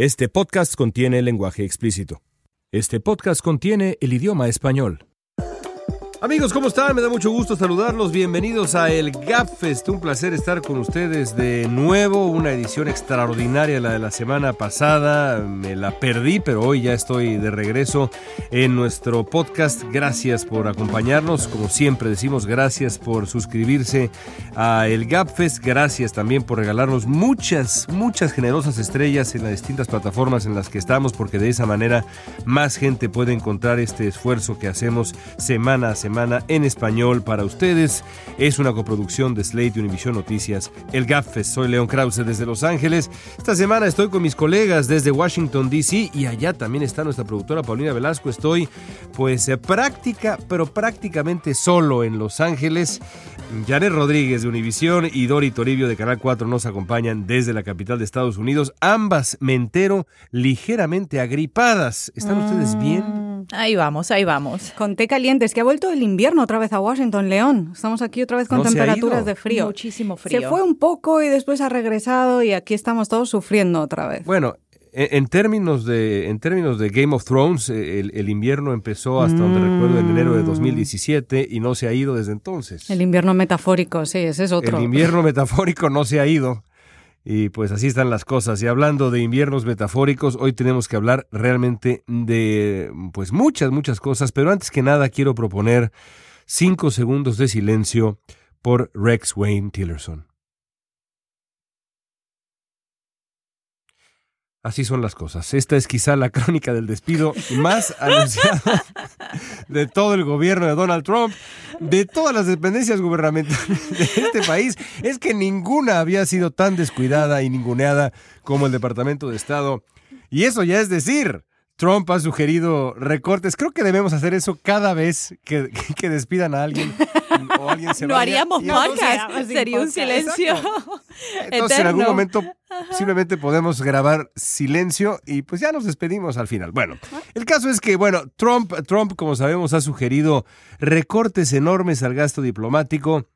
Este podcast contiene lenguaje explícito. Este podcast contiene el idioma español. Amigos, ¿cómo están? Me da mucho gusto saludarlos. Bienvenidos a el GapFest. Un placer estar con ustedes de nuevo. Una edición extraordinaria, la de la semana pasada. Me la perdí, pero hoy ya estoy de regreso en nuestro podcast. Gracias por acompañarnos. Como siempre decimos, gracias por suscribirse a el GapFest. Gracias también por regalarnos muchas, muchas generosas estrellas en las distintas plataformas en las que estamos, porque de esa manera más gente puede encontrar este esfuerzo que hacemos semana a semana en español para ustedes. Es una coproducción de Slate y Univision Noticias, el GAFES. Soy León Krause desde Los Ángeles. Esta semana estoy con mis colegas desde Washington, D.C. y allá también está nuestra productora Paulina Velasco. Estoy pues eh, práctica, pero prácticamente solo en Los Ángeles. Janet Rodríguez de Univision y Dori Toribio de Canal 4 nos acompañan desde la capital de Estados Unidos. Ambas, me entero, ligeramente agripadas. ¿Están ustedes bien? Ahí vamos, ahí vamos. Con té caliente, es que ha vuelto el invierno otra vez a Washington, León. Estamos aquí otra vez con temperaturas de frío. Muchísimo frío. Se fue un poco y después ha regresado y aquí estamos todos sufriendo otra vez. Bueno, e, en términos de, en términos de Game of Thrones, eh, el, invierno empezó hasta donde recuerdo en enero de 2017 y no se ha ido desde entonces. El invierno metafórico, sí, ese es otro. El invierno metafórico no se ha ido. Y pues así están las cosas. Y hablando de inviernos metafóricos, hoy tenemos que hablar realmente de pues muchas, muchas cosas. Pero antes que nada quiero proponer cinco segundos de silencio por Rex Wayne Tillerson. Así son las cosas. Esta es quizá la crónica del despido más anunciado de todo el gobierno de Donald Trump, de todas las dependencias gubernamentales de este país. Es que ninguna había sido tan descuidada y ninguneada como el Departamento de Estado. Y eso ya es decir, Trump ha sugerido recortes. Creo que debemos hacer eso cada vez que, despidan a alguien o alguien se Lo haríamos podcast, sería un silencio. Entonces en algún momento simplemente podemos grabar silencio y pues ya nos despedimos al final. Bueno, el caso es que, bueno, Trump, Trump como sabemos, ha sugerido recortes enormes al gasto diplomático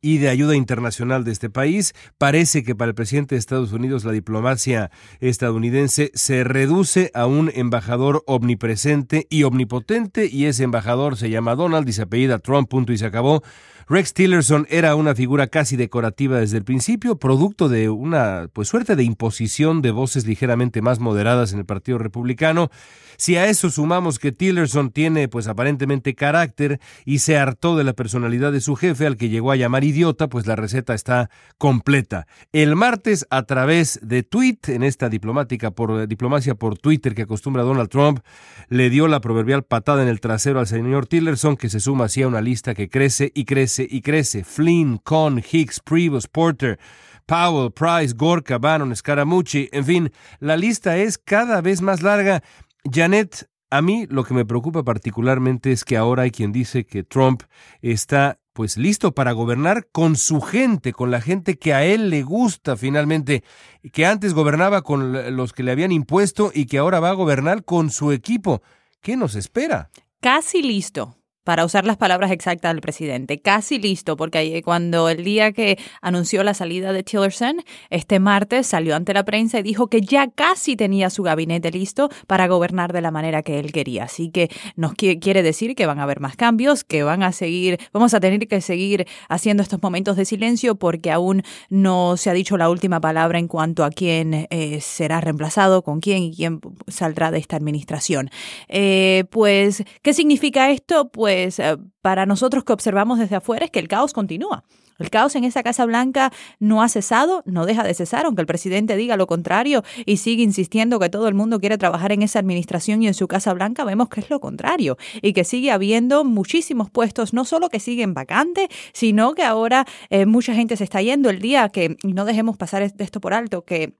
y de ayuda internacional de este país. Parece que para el presidente de Estados Unidos la diplomacia estadounidense se reduce a un embajador omnipresente y omnipotente y ese embajador se llama Donald y se apellida Trump, punto y se acabó. Rex Tillerson era una figura casi decorativa desde el principio, producto de una pues suerte de imposición de voces ligeramente más moderadas en el Partido Republicano. Si a eso sumamos que Tillerson tiene pues aparentemente carácter y se hartó de la personalidad de su jefe al que llegó a llamar idiota, pues la receta está completa. El martes a través de tweet en esta diplomática por diplomacia por Twitter que acostumbra Donald Trump, le dio la proverbial patada en el trasero al señor Tillerson que se suma así a una lista que crece y crece y crece. Flynn, Cohn, Hicks, Prevost, Porter, Powell, Price, Gorka, Bannon, Scaramucci, en fin, la lista es cada vez más larga. Janet, a mí lo que me preocupa particularmente es que ahora hay quien dice que Trump está pues listo para gobernar con su gente, con la gente que a él le gusta finalmente, que antes gobernaba con los que le habían impuesto y que ahora va a gobernar con su equipo. ¿Qué nos espera? Casi listo para usar las palabras exactas del presidente. Casi listo, porque cuando el día que anunció la salida de Tillerson, este martes salió ante la prensa y dijo que ya casi tenía su gabinete listo para gobernar de la manera que él quería. Así que nos quiere decir que van a haber más cambios, que van a seguir, vamos a tener que seguir haciendo estos momentos de silencio porque aún no se ha dicho la última palabra en cuanto a quién eh, será reemplazado, con quién y quién saldrá de esta administración. Eh, pues, ¿qué significa esto? Pues pues eh, para nosotros que observamos desde afuera es que el caos continúa. El caos en esa Casa Blanca no ha cesado, no deja de cesar, aunque el presidente diga lo contrario y sigue insistiendo que todo el mundo quiere trabajar en esa administración y en su Casa Blanca, vemos que es lo contrario y que sigue habiendo muchísimos puestos, no solo que siguen vacantes, sino que ahora eh, mucha gente se está yendo el día que, no dejemos pasar esto por alto, que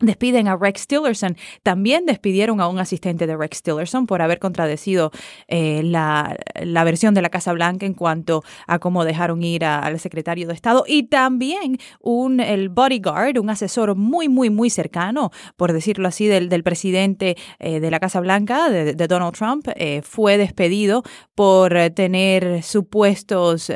Despiden a Rex Tillerson. También despidieron a un asistente de Rex Tillerson por haber contradecido eh, la, versión de la Casa Blanca en cuanto a cómo dejaron ir al secretario de Estado. Y también un, el bodyguard, un asesor muy, muy, muy cercano, por decirlo así, del, del presidente eh, de la Casa Blanca, de, Donald Trump, eh, fue despedido por tener supuestos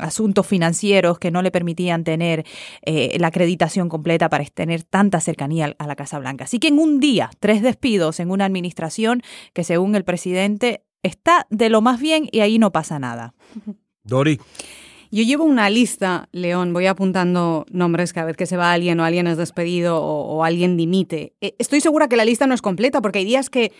asuntos financieros que no le permitían tener la acreditación completa para tener tanta cercanía cercanía a la Casa Blanca. Así que en un día, tres despidos en una administración que según el presidente está de lo más bien y ahí no pasa nada. Dori. Yo llevo una lista, León, voy apuntando nombres cada vez que se va alguien o alguien es despedido o, o alguien dimite. Eh, estoy segura que la lista no es completa porque hay días que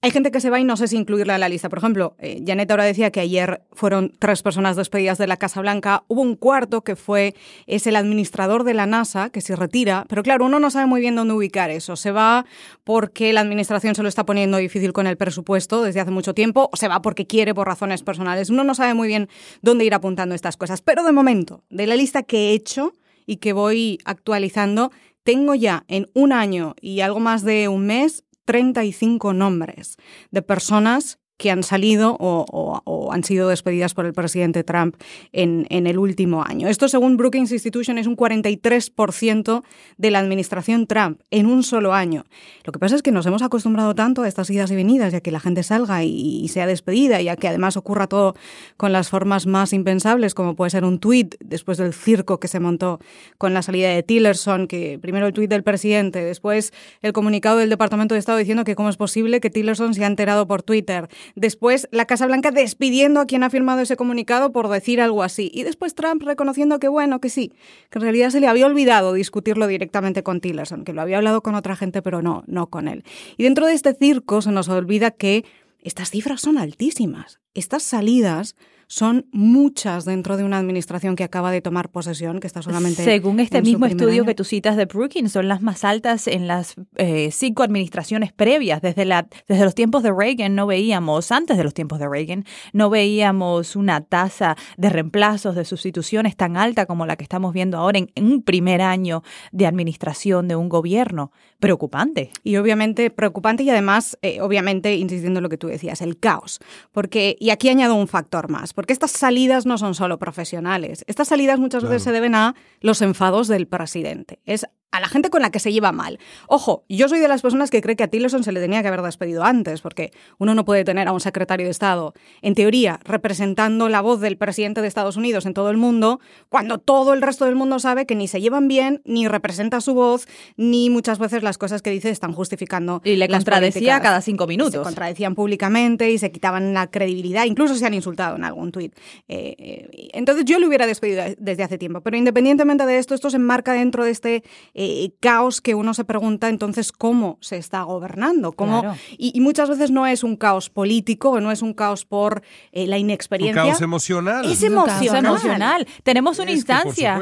hay gente que se va y no sé si incluirla en la lista. Por ejemplo, eh, Janet ahora decía que ayer fueron tres personas despedidas de la Casa Blanca. Hubo un cuarto que fue, es el administrador de la NASA, que se retira. Pero claro, uno no sabe muy bien dónde ubicar eso. Se va porque la administración se lo está poniendo difícil con el presupuesto desde hace mucho tiempo, o se va porque quiere por razones personales. Uno no sabe muy bien dónde ir apuntando estas cosas. Pero de momento, de la lista que he hecho y que voy actualizando, tengo ya en un año y algo más de un mes 35 nombres de personas que han salido o, han sido despedidas por el presidente Trump en, el último año. Esto, según Brookings Institution, es un 43% de la administración Trump en un solo año. Lo que pasa es que nos hemos acostumbrado tanto a estas idas y venidas, ya que la gente salga y, sea despedida, y a que además ocurra todo con las formas más impensables, como puede ser un tuit después del circo que se montó con la salida de Tillerson, que primero el tuit del presidente, después el comunicado del Departamento de Estado diciendo que cómo es posible que Tillerson se ha enterado por Twitter Después la Casa Blanca despidiendo a quien ha firmado ese comunicado por decir algo así. Y después Trump reconociendo que bueno, que sí, que en realidad se le había olvidado discutirlo directamente con Tillerson, que lo había hablado con otra gente, pero no, no con él. Y dentro de este circo se nos olvida que estas cifras son altísimas. Estas salidas son muchas dentro de una administración que acaba de tomar posesión, que está solamente. Según este mismo estudio que tú citas de Brookings, son las más altas en las eh, cinco administraciones previas. Desde, la, desde los tiempos de Reagan no veíamos, antes de los tiempos de Reagan, no veíamos una tasa de reemplazos, de sustituciones tan alta como la que estamos viendo ahora en, un primer año de administración de un gobierno. Preocupante. Y obviamente preocupante y además, eh, obviamente, insistiendo en lo que tú decías, el caos. Porque, y aquí añado un factor más porque estas salidas no son solo profesionales. Estas salidas muchas veces se deben a los enfados del presidente. Es a la gente con la que se lleva mal. Ojo, yo soy de las personas que cree que a Tillerson se le tenía que haber despedido antes, porque uno no puede tener a un secretario de Estado, en teoría, representando la voz del presidente de Estados Unidos en todo el mundo, cuando todo el resto del mundo sabe que ni se llevan bien, ni representa su voz, ni muchas veces las cosas que dice están justificando. Y le contradecía cada cinco minutos. Se contradecían públicamente y se quitaban la credibilidad, incluso se han insultado en algún tuit. Eh, eh, entonces yo lo hubiera despedido desde hace tiempo, pero independientemente de esto, esto se enmarca dentro de este eh, caos que uno se pregunta entonces cómo se está gobernando. Cómo, y, muchas veces no es un caos político, no es un caos por eh, la inexperiencia. Un caos emocional. Es emocional. Tenemos una instancia.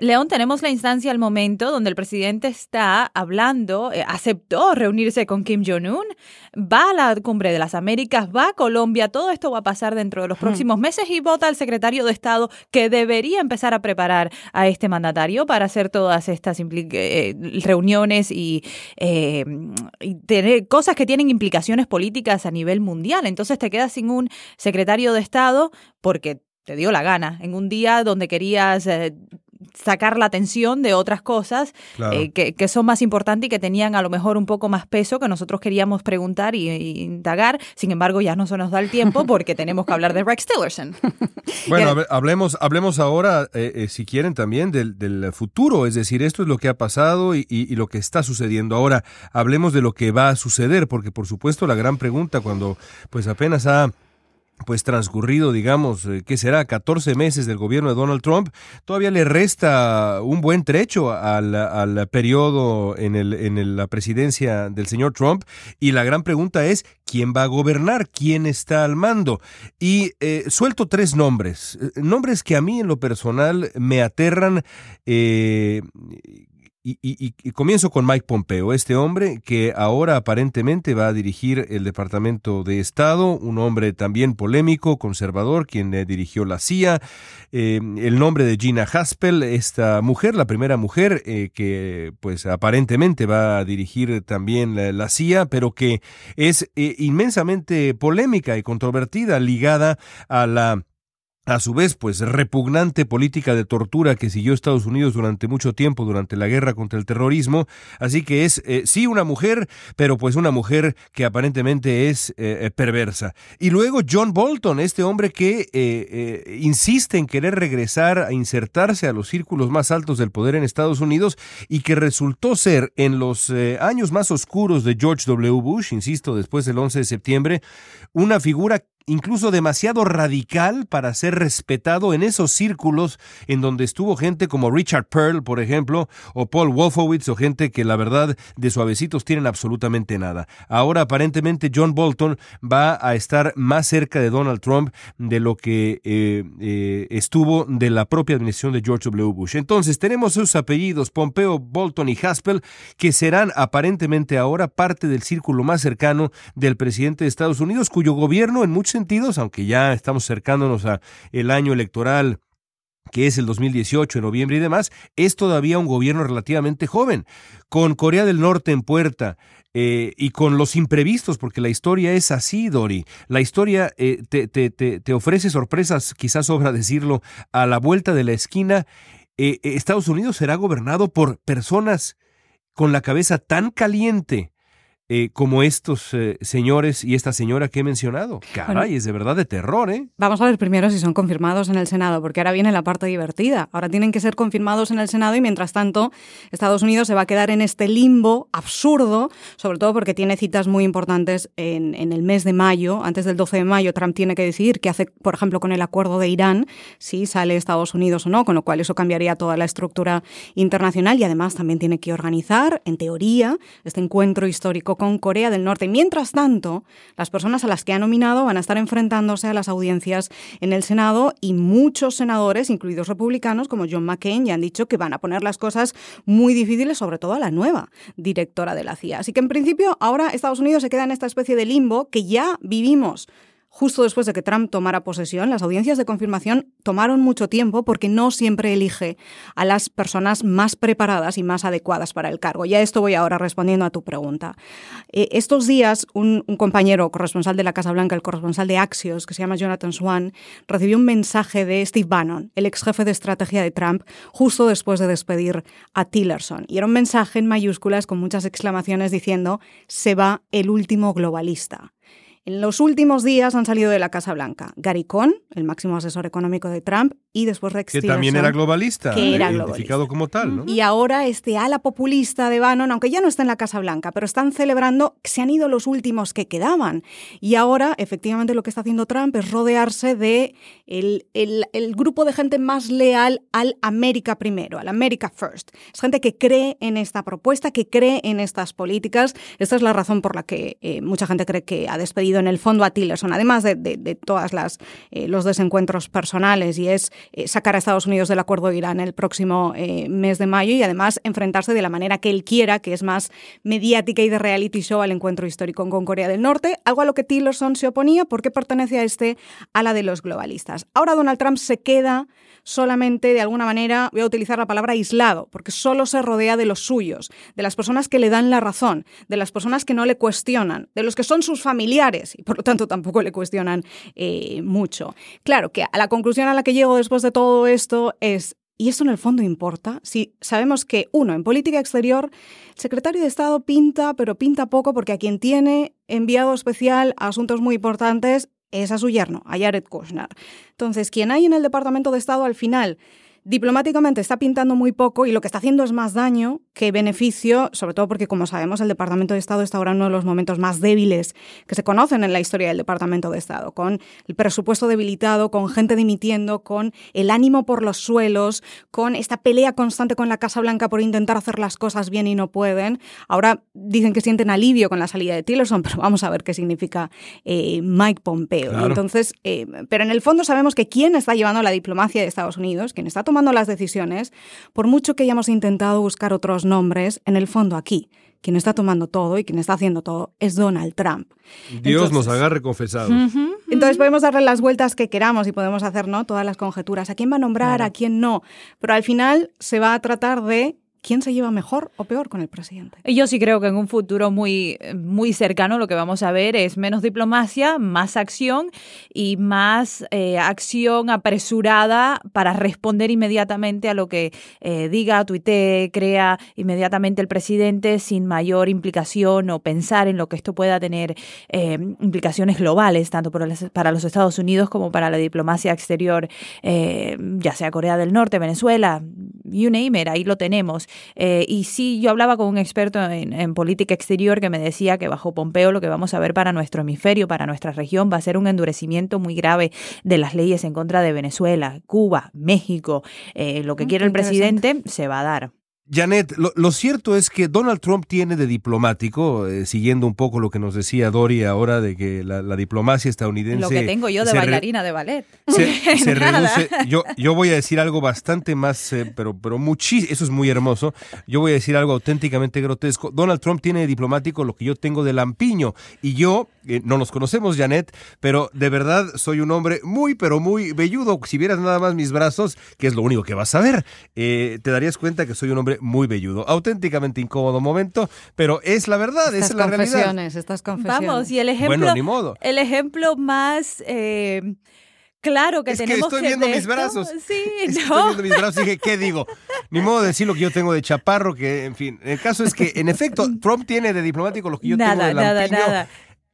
León, tenemos la instancia al momento donde el presidente está hablando, eh, aceptó reunirse con Kim Jong-un, va a la cumbre de las Américas, va a Colombia, todo esto va a pasar dentro de los próximos meses y vota al secretario de Estado que debería empezar a preparar a este mandatario para hacer todas estas eh, reuniones y, eh, y tener cosas que tienen implicaciones políticas a nivel mundial. Entonces te quedas sin un secretario de Estado porque te dio la gana en un día donde querías sacar la atención de otras cosas eh, que, son más importantes y que tenían a lo mejor un poco más peso que nosotros queríamos preguntar y, indagar. Sin embargo, ya no se nos da el tiempo porque tenemos que hablar de Rex Tillerson. Bueno, hablemos, hablemos ahora, eh, eh, si quieren, también del, del, futuro. Es decir, esto es lo que ha pasado y, y lo que está sucediendo. Ahora, hablemos de lo que va a suceder, porque por supuesto la gran pregunta cuando pues apenas ha pues transcurrido, digamos, eh, ¿qué será? 14 meses del gobierno de Donald Trump, todavía le resta un buen trecho al, al periodo en, el, en la presidencia del señor Trump y la gran pregunta es, ¿quién va a gobernar? ¿Quién está al mando? Y eh, suelto tres nombres, eh, nombres que a mí en lo personal me aterran. Y, comienzo con Mike Pompeo, este hombre que ahora aparentemente va a dirigir el Departamento de Estado, un hombre también polémico, conservador, quien eh, dirigió la CIA. Eh, el nombre de Gina Haspel, esta mujer, la primera mujer eh, que pues aparentemente va a dirigir también la CIA, pero que es inmensamente polémica y controvertida, ligada a la a su vez, pues repugnante política de tortura que siguió Estados Unidos durante mucho tiempo, durante la guerra contra el terrorismo. Así que es, eh, sí, una mujer, pero pues una mujer que aparentemente es eh, eh, perversa. Y luego John Bolton, este hombre que insiste en querer regresar a insertarse a los círculos más altos del poder en Estados Unidos y que resultó ser en los años más oscuros de George W. Bush, insisto, después del 11 de septiembre, una figura incluso demasiado radical para ser respetado en esos círculos en donde estuvo gente como Richard Pearl, por ejemplo, o Paul Wolfowitz, o gente que la verdad de suavecitos tienen absolutamente nada. Ahora aparentemente John Bolton va a estar más cerca de Donald Trump de lo que eh, eh, estuvo de la propia administración de George W. Bush. Entonces tenemos sus apellidos, Pompeo, Bolton y Haspel, que serán aparentemente ahora parte del círculo más cercano del presidente de Estados Unidos, cuyo gobierno en muchos sentidos, aunque ya estamos acercándonos a el año electoral que es el 2018 en noviembre y demás, es todavía un gobierno relativamente joven, con Corea del Norte en puerta, eh, y con los imprevistos, porque la historia es así, Dori. La historia eh, te, te, te, ofrece sorpresas, quizás sobra decirlo, a la vuelta de la esquina. Eh, Estados Unidos será gobernado por personas con la cabeza tan caliente eh, como estos eh, señores y esta señora que he mencionado. Caray, es de verdad de terror, ¿eh? Vamos a ver primero si son confirmados en el Senado, porque ahora viene la parte divertida. Ahora tienen que ser confirmados en el Senado y mientras tanto Estados Unidos se va a quedar en este limbo absurdo, sobre todo porque tiene citas muy importantes en, en el mes de mayo. Antes del 12 de mayo Trump tiene que decidir qué hace, por ejemplo, con el acuerdo de Irán, si sale Estados Unidos o no, con lo cual eso cambiaría toda la estructura internacional y además también tiene que organizar, en teoría, este encuentro histórico con Corea del Norte. Mientras tanto, las personas a las que ha nominado van a estar enfrentándose a las audiencias en el Senado y muchos senadores, incluidos republicanos como John McCain, ya han dicho que van a poner las cosas muy difíciles, sobre todo a la nueva directora de la CIA. Así que en principio ahora Estados Unidos se queda en esta especie de limbo que ya vivimos justo después de que Trump tomara posesión, las audiencias de confirmación tomaron mucho tiempo porque no siempre elige a las personas más preparadas y más adecuadas para el cargo. Ya esto voy ahora respondiendo a tu pregunta. Eh, estos días, un, compañero corresponsal de la Casa Blanca, el corresponsal de Axios, que se llama Jonathan Swan, recibió un mensaje de Steve Bannon, el ex jefe de estrategia de Trump, justo después de despedir a Tillerson. Y era un mensaje en mayúsculas con muchas exclamaciones diciendo, se va el último globalista. En los últimos días han salido de la Casa Blanca Gary Cohn, el máximo asesor económico de Trump, y después Rex Que también era globalista, que era identificado como tal. ¿no? Y ahora este ala populista de Bannon, aunque ya no está en la Casa Blanca, pero están celebrando que se han ido los últimos que quedaban. Y ahora, efectivamente, lo que está haciendo Trump es rodearse de el, el, el grupo de gente más leal al América primero, al America First. Es gente que cree en esta propuesta, que cree en estas políticas. Esta es la razón por la que eh, mucha gente cree que ha despedido en el fondo a Tillerson, además de, de, eh, los desencuentros personales, y es eh, sacar a Estados Unidos del acuerdo de Irán el próximo eh, mes de mayo y además enfrentarse de la manera que él quiera, que es más mediática y de reality show al encuentro histórico con Corea del Norte, algo a lo que Tillerson se oponía porque pertenece a este ala de los globalistas. Ahora Donald Trump se queda solamente de alguna manera, voy a utilizar la palabra aislado, porque solo se rodea de los suyos, de las personas que le dan la razón, de las personas que no le cuestionan, de los que son sus familiares y por lo tanto tampoco le cuestionan eh, mucho. Claro que a la conclusión a la que llego después de todo esto es ¿Y esto en el fondo importa? Si sabemos que, uno, en política exterior, el secretario de Estado pinta, pero pinta poco porque a quien tiene enviado especial a asuntos muy importantes es a su yerno, a Jared Kushner. Entonces, quien hay en el Departamento de Estado al final diplomáticamente está pintando muy poco y lo que está haciendo es más daño que beneficio, sobre todo porque, como sabemos, el Departamento de Estado está ahora en uno de los momentos más débiles que se conocen en la historia del Departamento de Estado, con el presupuesto debilitado, con gente dimitiendo, con el ánimo por los suelos, con esta pelea constante con la Casa Blanca por intentar hacer las cosas bien y no pueden. Ahora dicen que sienten alivio con la salida de Tillerson, pero vamos a ver qué significa eh, Mike Pompeo. Entonces, eh, pero en el fondo sabemos que quién está llevando la diplomacia de Estados Unidos, quien está tomando las decisiones, por mucho que hayamos intentado buscar otros nombres, en el fondo aquí, quien está tomando todo y quien está haciendo todo es Donald Trump. Dios nos agarre confesados. Entonces podemos darle las vueltas que queramos y podemos hacer ¿no? todas las conjeturas. ¿A quién va a nombrar? ¿A quién no? Pero al final se va a tratar de ¿Quién se lleva mejor o peor con el presidente? Yo sí creo que en un futuro muy, muy cercano lo que vamos a ver es menos diplomacia, más acción y más eh, acción apresurada para responder inmediatamente a lo que eh, diga, tuitee, crea inmediatamente el presidente sin mayor implicación o pensar en lo que esto pueda tener eh, implicaciones globales, tanto para los Estados Unidos como para la diplomacia exterior, ya sea Corea del Norte, Venezuela, you name ahí lo tenemos. Eh, y sí, yo hablaba con un experto en, política exterior que me decía que bajo Pompeo lo que vamos a ver para nuestro hemisferio, para nuestra región, va a ser un endurecimiento muy grave de las leyes en contra de Venezuela, Cuba, México. Eh, lo que mm, quiere el presidente se va a dar. Janet, lo, cierto es que Donald Trump tiene de diplomático, eh, siguiendo un poco lo que nos decía Dori ahora de que la, diplomacia estadounidense... Lo que tengo yo de bailarina de ballet. Se, reduce. Yo, yo voy a decir algo bastante más, eh, pero, pero muchísimo, eso es muy hermoso. Yo voy a decir algo auténticamente grotesco. Donald Trump tiene de diplomático lo que yo tengo de lampiño. Y yo, eh, no nos conocemos, Janet, pero de verdad soy un hombre muy, pero muy velludo. Si vieras nada más mis brazos, que es lo único que vas a ver, te darías cuenta que soy un hombre muy velludo. Auténticamente incómodo momento, pero es la verdad, es la realidad. Estas confesiones. Vamos, y el ejemplo, El ejemplo más... Eh, claro que es tenemos que estoy viendo mis brazos. Sí, no. Estoy viendo mis brazos y dije, ¿qué digo? Ni modo de decir lo que yo tengo de chaparro, que en fin. El caso es que, en efecto, Trump tiene de diplomático lo que yo tengo de lampiño. Nada, nada.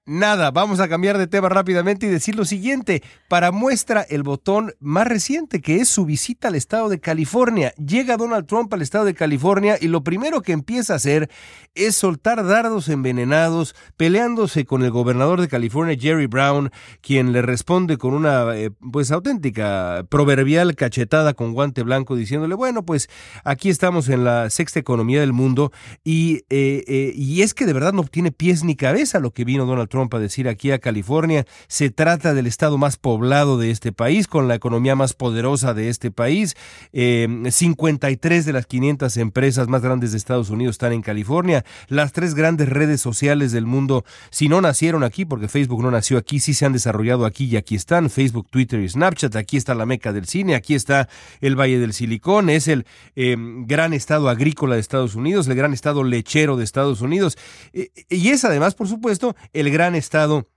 Nada, vamos a cambiar de tema rápidamente y decir lo siguiente. Para muestra el botón más reciente, que es su visita al estado de California. Llega Donald Trump al estado de California y lo primero que empieza a hacer es soltar dardos envenenados, peleándose con el gobernador de California, Jerry Brown, quien le responde con una eh, pues auténtica proverbial cachetada con guante blanco, diciéndole, bueno, pues aquí estamos en la sexta economía del mundo y, eh, eh, y es que de verdad no tiene pies ni cabeza lo que vino Donald Trump decir aquí a California. Se trata del estado más poblado de este país, con la economía más poderosa de este país. 53 eh, de las 500 empresas más grandes de Estados Unidos están en California. Las tres grandes redes sociales del mundo, si no nacieron aquí, porque Facebook no nació aquí, sí se han desarrollado aquí y aquí están. Facebook, Twitter y Snapchat. Aquí está la meca del cine, aquí está el Valle del Silicón. Es el eh, gran estado agrícola de Estados Unidos, el gran estado lechero de Estados Unidos. Eh, y es además, por supuesto, el gran estado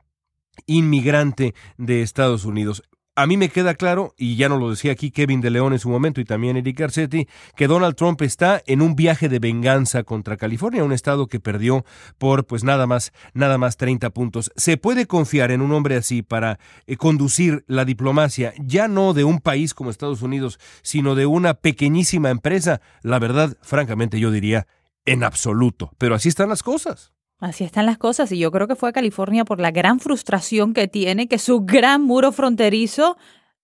inmigrante de Estados Unidos. A mí me queda claro, y ya nos lo decía aquí Kevin de León en su momento y también Eric Garcetti, que Donald Trump está en un viaje de venganza contra California, un estado que perdió por pues nada más, nada más 30 puntos. ¿Se puede confiar en un hombre así para eh, conducir la diplomacia, ya no de un país como Estados Unidos, sino de una pequeñísima empresa? La verdad, francamente, yo diría en absoluto. Pero así están las cosas. Así están las cosas y yo creo que fue a California por la gran frustración que tiene que su gran muro fronterizo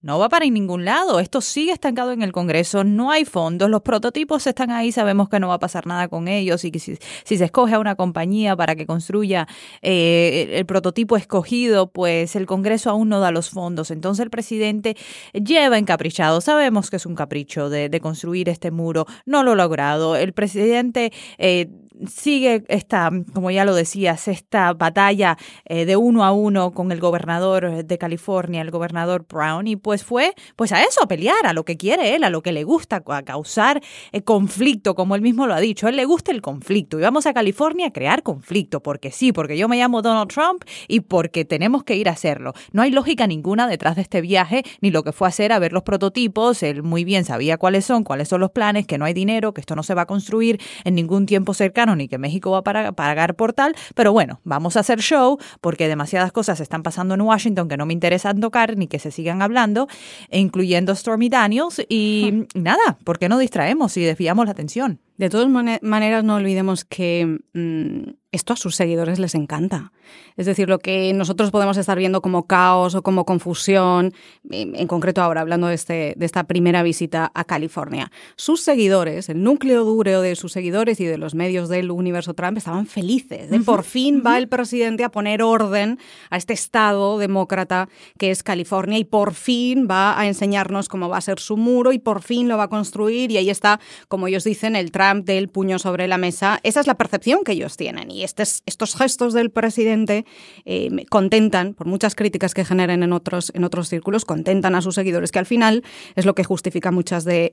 no va para ningún lado. Esto sigue estancado en el Congreso, no hay fondos, los prototipos están ahí, sabemos que no va a pasar nada con ellos. Y que si, se escoge a una compañía para que construya eh, el prototipo escogido, pues el Congreso aún no da los fondos. Entonces el presidente lleva encaprichado, sabemos que es un capricho de, construir este muro, no lo ha logrado. El presidente... Eh, sigue esta, como ya lo decías, esta batalla eh, de uno a uno con el gobernador de California, el gobernador Brown, y pues fue pues a eso, a pelear, a lo que quiere él, a lo que le gusta, a causar eh, conflicto, como él mismo lo ha dicho. A él le gusta el conflicto y vamos a California a crear conflicto, porque sí, porque yo me llamo Donald Trump y porque tenemos que ir a hacerlo. No hay lógica ninguna detrás de este viaje, ni lo que fue a hacer a ver los prototipos. Él muy bien sabía cuáles son, cuáles son los planes, que no hay dinero, que esto no se va a construir en ningún tiempo cercano ni que México va a pagar por tal, pero bueno, vamos a hacer show porque demasiadas cosas están pasando en Washington que no me interesan tocar ni que se sigan hablando, incluyendo Stormy Daniels y nada, ¿por qué no distraemos y desviamos la atención? De todas maneras, no olvidemos que mm, esto a sus seguidores les encanta. Es decir, lo que nosotros podemos estar viendo como caos o como confusión, en concreto ahora hablando de, este, de esta primera visita a California, sus seguidores, el núcleo duro de sus seguidores y de los medios del universo Trump estaban felices. De por fin va el presidente a poner orden a este estado demócrata que es California y por fin va a enseñarnos cómo va a ser su muro y por fin lo va a construir y ahí está, como ellos dicen, el Trump Del puño sobre la mesa. Esa es la percepción que ellos tienen. Y estos gestos del presidente eh, contentan, por muchas críticas que generen en otros, en otros círculos, contentan a sus seguidores, que al final es lo que justifica muchas de,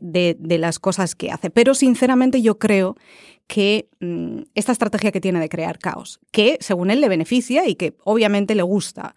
las cosas que hace. Pero sinceramente yo creo que mm, esta estrategia que tiene de crear caos, que según él le beneficia y que obviamente le gusta,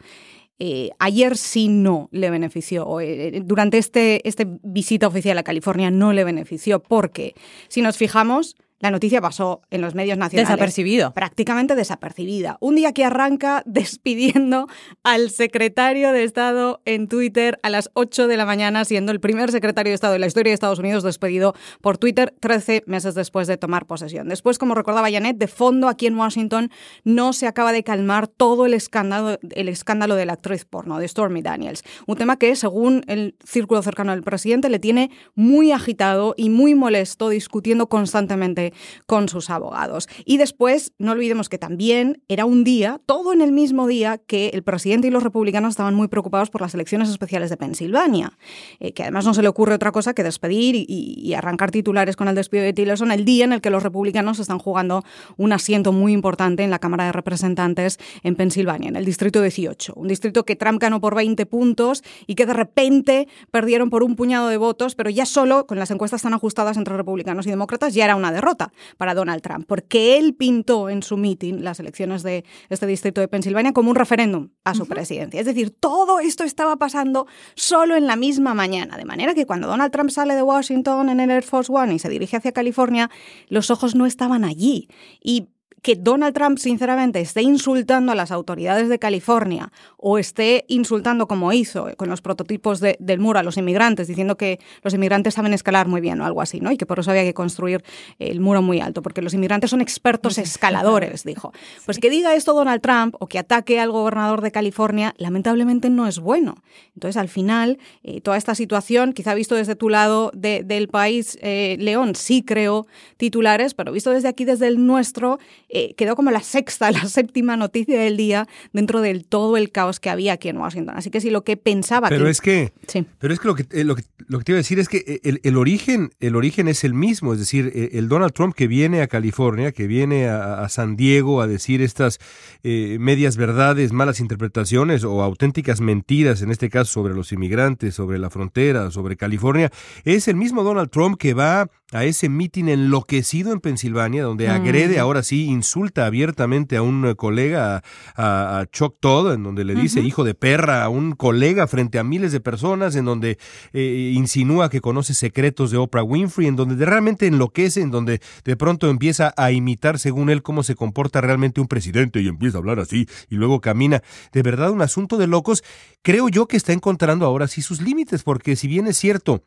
eh, ayer sí no le benefició, eh, durante este, este visita oficial a California no le benefició, porque si nos fijamos, la noticia pasó en los medios nacionales. Desapercibido. Prácticamente desapercibida. Un día que arranca despidiendo al secretario de Estado en Twitter a las 8 de la mañana, siendo el primer secretario de Estado de la historia de Estados Unidos despedido por Twitter 13 meses después de tomar posesión. Después, como recordaba Janet, de fondo aquí en Washington no se acaba de calmar todo el escándalo, el escándalo de la actriz porno, de Stormy Daniels. Un tema que, según el círculo cercano del presidente, le tiene muy agitado y muy molesto, discutiendo constantemente con sus abogados. Y después, no olvidemos que también era un día, todo en el mismo día, que el presidente y los republicanos estaban muy preocupados por las elecciones especiales de Pensilvania, eh, que además no se le ocurre otra cosa que despedir y, arrancar titulares con el despido de Tillerson el día en el que los republicanos están jugando un asiento muy importante en la Cámara de Representantes en Pensilvania, en el distrito 18, un distrito que Trump ganó por 20 puntos y que de repente perdieron por un puñado de votos, pero ya solo con las encuestas tan ajustadas entre republicanos y demócratas ya era una derrota para Donald Trump, porque él pintó en su meeting las elecciones de este distrito de Pensilvania como un referéndum a su presidencia. Es decir, todo esto estaba pasando solo en la misma mañana, de manera que cuando Donald Trump sale de Washington en el Air Force One y se dirige hacia California, los ojos no estaban allí. Y que Donald Trump, sinceramente, esté insultando a las autoridades de California o esté insultando, como hizo con los prototipos del muro, a los inmigrantes, diciendo que los inmigrantes saben escalar muy bien o algo así, ¿no? Y que por eso había que construir el muro muy alto, porque los inmigrantes son expertos escaladores, dijo. Pues que diga esto Donald Trump o que ataque al gobernador de California, lamentablemente no es bueno. Entonces, al final, eh, toda esta situación, quizá visto desde tu lado del país, eh, León, sí creo titulares, pero visto desde aquí, desde el nuestro, eh, quedó como la sexta, la séptima noticia del día dentro del todo el caos que había aquí en Washington. Así que si lo que pensaba pero es que sí. pero es que lo que, eh, lo que lo que te iba a decir es que eh, el, origen el origen es el mismo, es decir, el Donald Trump que viene a California, que viene a, San Diego a decir estas medias verdades, malas interpretaciones o auténticas mentiras, en este caso sobre los inmigrantes, sobre la frontera, sobre California, es el mismo Donald Trump que va a ese mitin enloquecido en Pensilvania, donde agrede ahora sí insulta abiertamente a un eh, colega, a, Chuck Todd, en donde le dice hijo de perra a un colega frente a miles de personas, en donde eh, insinúa que conoce secretos de Oprah Winfrey, en donde realmente enloquece, en donde de pronto empieza a imitar, según él, cómo se comporta realmente un presidente y empieza a hablar así y luego camina. De verdad, un asunto de locos. Creo yo que está encontrando ahora sí sus límites, porque si bien es cierto,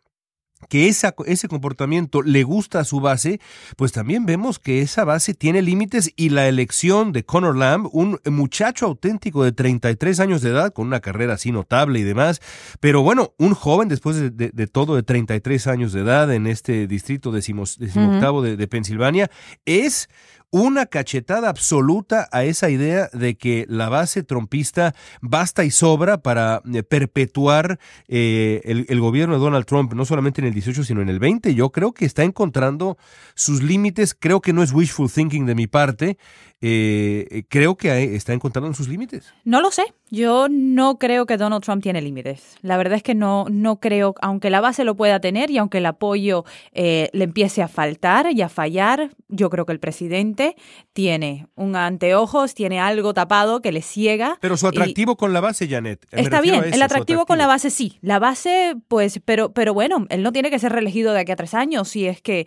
que esa, ese comportamiento le gusta a su base, pues también vemos que esa base tiene límites y la elección de Conor Lamb, un muchacho auténtico de 33 años de edad, con una carrera así notable y demás, pero bueno, un joven después de, todo de 33 años de edad en este distrito decimoctavo de, de Pensilvania, es una cachetada absoluta a esa idea de que la base trompista basta y sobra para eh, perpetuar eh, el, gobierno de Donald Trump, no solamente en el 18, sino en el 20. Yo creo que está encontrando sus límites, creo que no es wishful thinking de mi parte, eh, creo que está encontrando sus límites. No lo sé, yo no creo que Donald Trump tiene límites. La verdad es que no, no creo, aunque la base lo pueda tener y aunque el apoyo le empiece a faltar y a fallar, yo creo que el presidente tiene un anteojos, tiene algo tapado que le ciega. Pero su atractivo con la base, Janet. Está bien, el atractivo, con la base sí. La base, pues, pero, pero bueno, él no tiene que ser reelegido de aquí a tres años si es que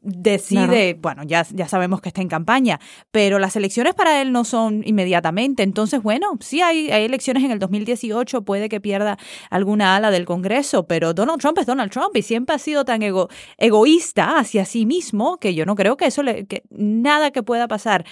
decide, bueno, ya, ya sabemos que está en campaña, pero las elecciones para él no son inmediatamente. Entonces, bueno, sí hay, hay elecciones en el 2018, puede que pierda alguna ala del Congreso, pero Donald Trump es Donald Trump y siempre ha sido tan ego, egoísta hacia sí mismo que yo no creo que eso, le, que nada que pueda pasar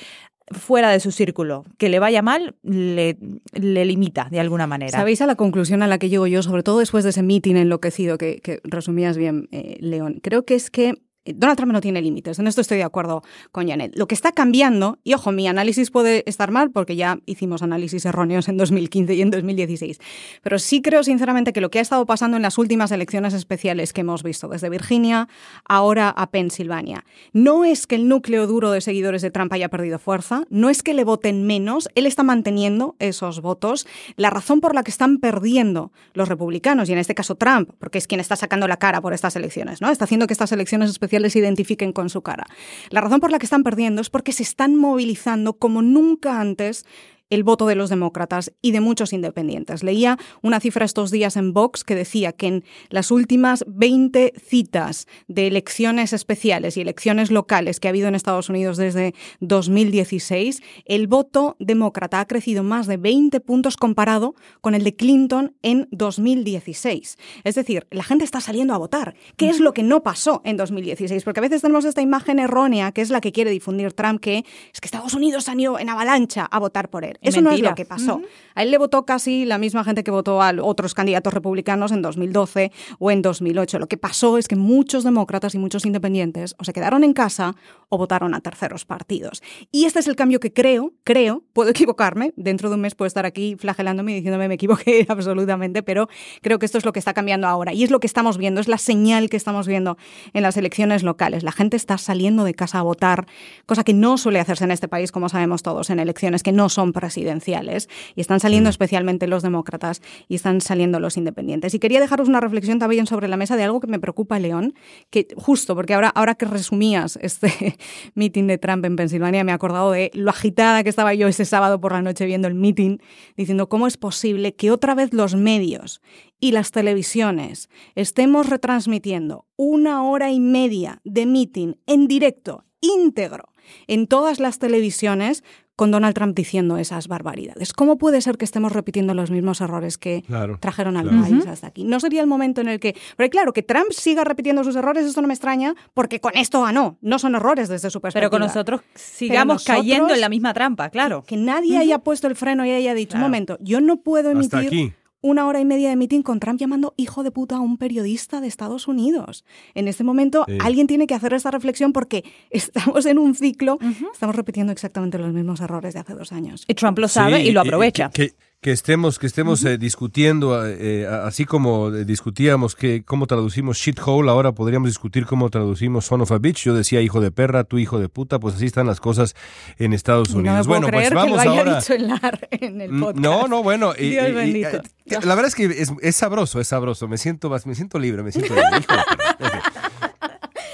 fuera de su círculo, que le vaya mal, le, le, limita de alguna manera. ¿Sabéis a la conclusión a la que llego yo, sobre todo después de ese meeting enloquecido que, que resumías bien, eh, León? Creo que es que Donald Trump no tiene límites, en esto estoy de acuerdo con Janet. Lo que está cambiando, y ojo, mi análisis puede estar mal porque ya hicimos análisis erróneos en 2015 y en 2016, pero sí creo sinceramente que lo que ha estado pasando en las últimas elecciones especiales que hemos visto, desde Virginia ahora a Pensilvania, no es que el núcleo duro de seguidores de Trump haya perdido fuerza, no es que le voten menos, él está manteniendo esos votos. La razón por la que están perdiendo los republicanos, y en este caso Trump, porque es quien está sacando la cara por estas elecciones, ¿no? Está haciendo que estas elecciones especiales les identifiquen con su cara. La razón por la que están perdiendo es porque se están movilizando como nunca antes el voto de los demócratas y de muchos independientes. Leía una cifra estos días en Vox que decía que en las últimas 20 citas de elecciones especiales y elecciones locales que ha habido en Estados Unidos desde 2016, el voto demócrata ha crecido más de 20 puntos comparado con el de Clinton en 2016. Es decir, la gente está saliendo a votar. ¿Qué es lo que no pasó en 2016? Porque a veces tenemos esta imagen errónea que es la que quiere difundir Trump, que es que Estados Unidos salió en avalancha a votar por él. Eso no es lo que pasó. A él le votó casi la misma gente que votó a otros candidatos republicanos en 2012 o en 2008. Lo que pasó es que muchos demócratas y muchos independientes o se quedaron en casa o votaron a terceros partidos. Y este es el cambio que creo, creo, puedo equivocarme, dentro de un mes puedo estar aquí flagelándome y diciéndome me equivoqué absolutamente, pero creo que esto es lo que está cambiando ahora y es lo que estamos viendo, es la señal que estamos viendo en las elecciones locales. La gente está saliendo de casa a votar, cosa que no suele hacerse en este país, como sabemos todos, en elecciones que no son presidenciales y están saliendo especialmente los demócratas y están saliendo los independientes. Y quería dejaros una reflexión también sobre la mesa de algo que me preocupa, León, que justo porque ahora, ahora que resumías este meeting de Trump en Pensilvania, me he acordado de lo agitada que estaba yo ese sábado por la noche viendo el meeting, diciendo cómo es posible que otra vez los medios y las televisiones estemos retransmitiendo una hora y media de meeting en directo, íntegro, en todas las televisiones con Donald Trump diciendo esas barbaridades. ¿Cómo puede ser que estemos repitiendo los mismos errores que trajeron al país hasta aquí? No sería el momento en el que... Pero claro, que Trump siga repitiendo sus errores, esto no me extraña, porque con esto ganó. No son errores desde su perspectiva. Pero con nosotros sigamos cayendo en la misma trampa, claro. Que, nadie haya puesto el freno y haya dicho, un momento, yo no puedo emitir una hora y media de meeting con Trump llamando hijo de puta a un periodista de Estados Unidos. En este momento alguien tiene que hacer esta reflexión porque estamos en un ciclo, estamos repitiendo exactamente los mismos errores de hace dos años. Y Trump lo sabe y lo aprovecha que estemos, que estemos eh, discutiendo, eh, así como discutíamos que cómo traducimos shithole, ahora podríamos discutir cómo traducimos son of a bitch. Yo decía hijo de perra, tu hijo de puta, pues así están las cosas en Estados Unidos. bueno, pues vamos que lo haya Dicho en, el podcast. No, no, bueno. Dios bendito. la verdad es que es, es, sabroso, es sabroso. Me siento, me siento libre, me siento libre.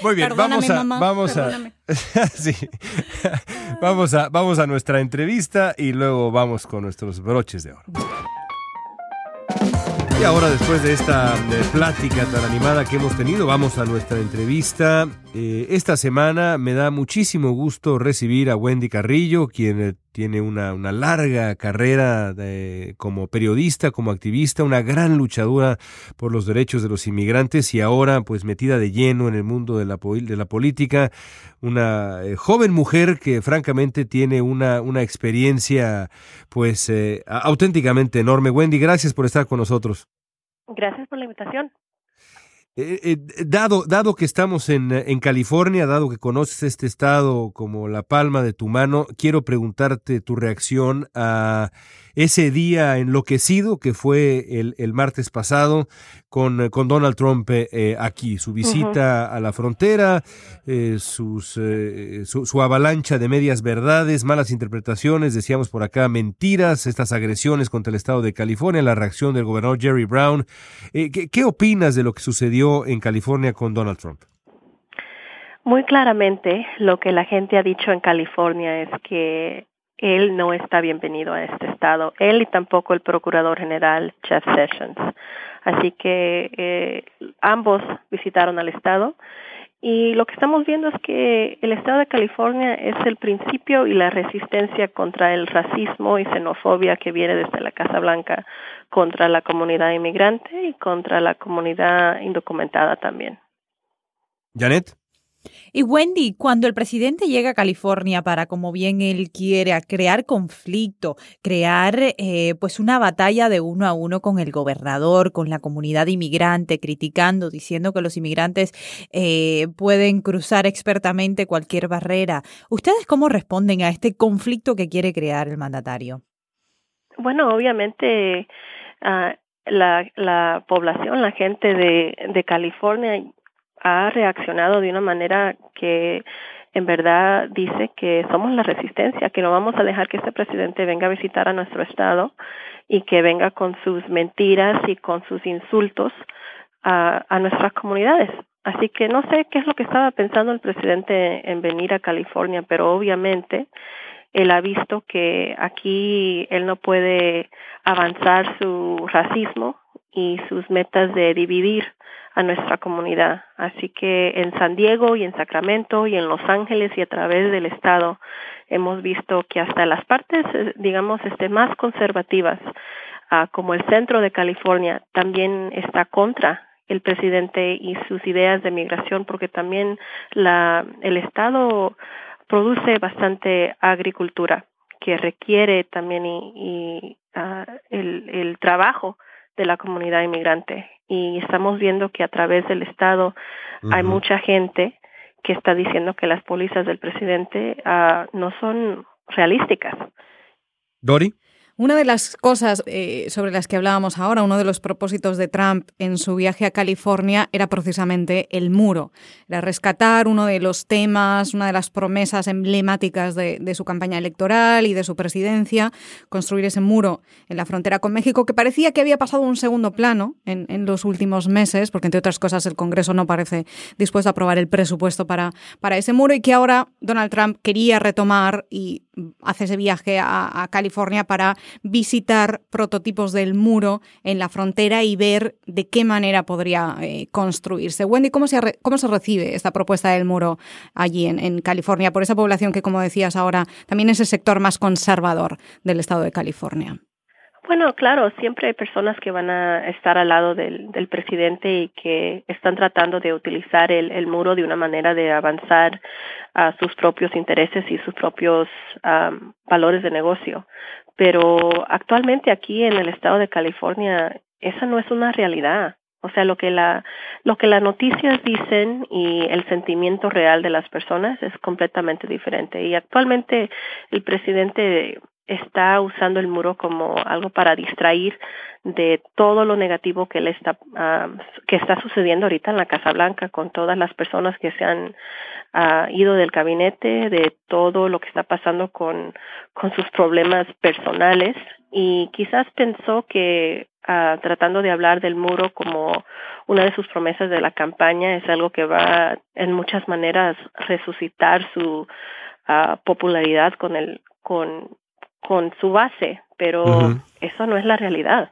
Muy bien, vamos a, vamos a, sí. vamos a, vamos a nuestra entrevista y luego vamos con nuestros broches de oro. Y ahora, después de esta plática tan animada que hemos tenido, vamos a nuestra entrevista. Eh, esta semana me da muchísimo gusto recibir a Wendy Carrillo, quien eh, tiene una, una larga carrera como periodista, como activista, una gran luchadora por los derechos de los inmigrantes y ahora pues metida de lleno en el mundo de la, de la política, una eh, joven mujer que francamente tiene una, una experiencia pues auténticamente enorme. Wendy, gracias por estar con nosotros. Gracias por la invitación. Eh, eh, dado, dado que estamos en, en, California, dado que conoces este estado como la palma de tu mano, quiero preguntarte tu reacción a ese día enloquecido que fue el, el martes pasado con, con Donald Trump eh, aquí, su visita a la frontera, sus, su, su, avalancha de medias verdades, malas interpretaciones, decíamos por acá mentiras, estas agresiones contra el estado de California, la reacción del gobernador Jerry Brown. ¿qué, ¿Qué opinas de lo que sucedió? en California con Donald Trump? Muy claramente lo que la gente ha dicho en California es que él no está bienvenido a este estado, él y tampoco el procurador general Jeff Sessions. Así que eh, ambos visitaron al estado y lo que estamos viendo es que el estado de California es el principio y la resistencia contra el racismo y xenofobia que viene desde la Casa Blanca contra la comunidad inmigrante y contra la comunidad indocumentada también. Janet. Y Wendy, cuando el presidente llega a California para, como bien él quiere, crear conflicto, crear eh, pues una batalla de uno a uno con el gobernador, con la comunidad inmigrante, criticando, diciendo que los inmigrantes eh, pueden cruzar expertamente cualquier barrera, ¿ustedes cómo responden a este conflicto que quiere crear el mandatario? Bueno, obviamente ah, la, la población, la gente de California ha reaccionado de una manera que en verdad dice que somos la resistencia, que no vamos a dejar que este presidente venga a visitar a nuestro estado y que venga con sus mentiras y con sus insultos a, a nuestras comunidades. Así que no sé qué es lo que estaba pensando el presidente en venir a California, pero obviamente él ha visto que aquí él no puede avanzar su racismo y sus metas de dividir a nuestra comunidad. Así que en San Diego y en Sacramento y en Los Ángeles y a través del estado hemos visto que hasta las partes, eh, digamos, este, más conservativas, ah, como el centro de California, también está contra el presidente y sus ideas de migración, porque también la, el estado produce bastante agricultura que requiere también y, ah, el, el trabajo de la comunidad inmigrante y estamos viendo que a través del Estado hay mucha gente que está diciendo que las pólizas del presidente uh, no son realísticas. Dori. Una de las cosas eh, sobre las que hablábamos ahora, uno de los propósitos de Trump en su viaje a California era precisamente el muro. Era rescatar uno de los temas, una de las promesas emblemáticas de, su campaña electoral y de su presidencia, construir ese muro en la frontera con México, que parecía que había pasado un segundo plano en, en los últimos meses, porque entre otras cosas el Congreso no parece dispuesto a aprobar el presupuesto para, para ese muro y que ahora Donald Trump quería retomar y hace ese viaje a, California para visitar prototipos del muro en la frontera y ver de qué manera podría eh, construirse. Wendy, ¿cómo se, ¿cómo se recibe esta propuesta del muro allí en, en, California por esa población que, como decías ahora, también es el sector más conservador del estado de California? Bueno, claro, siempre hay personas que van a estar al lado del, del presidente y que están tratando de utilizar el, el muro de una manera de avanzar a sus propios intereses y sus propios valores de negocio. Pero actualmente aquí en el estado de California esa no es una realidad. O sea, lo que la lo que las noticias dicen y el sentimiento real de las personas es completamente diferente. Y actualmente el presidente está usando el muro como algo para distraer de todo lo negativo que le está ah, que está sucediendo ahorita en la Casa Blanca con todas las personas que se han ah, ido del gabinete de todo lo que está pasando con con sus problemas personales. Y quizás pensó que ah, tratando de hablar del muro como una de sus promesas de la campaña es algo que va en muchas maneras resucitar su popularidad con el con con su base, pero eso no es la realidad.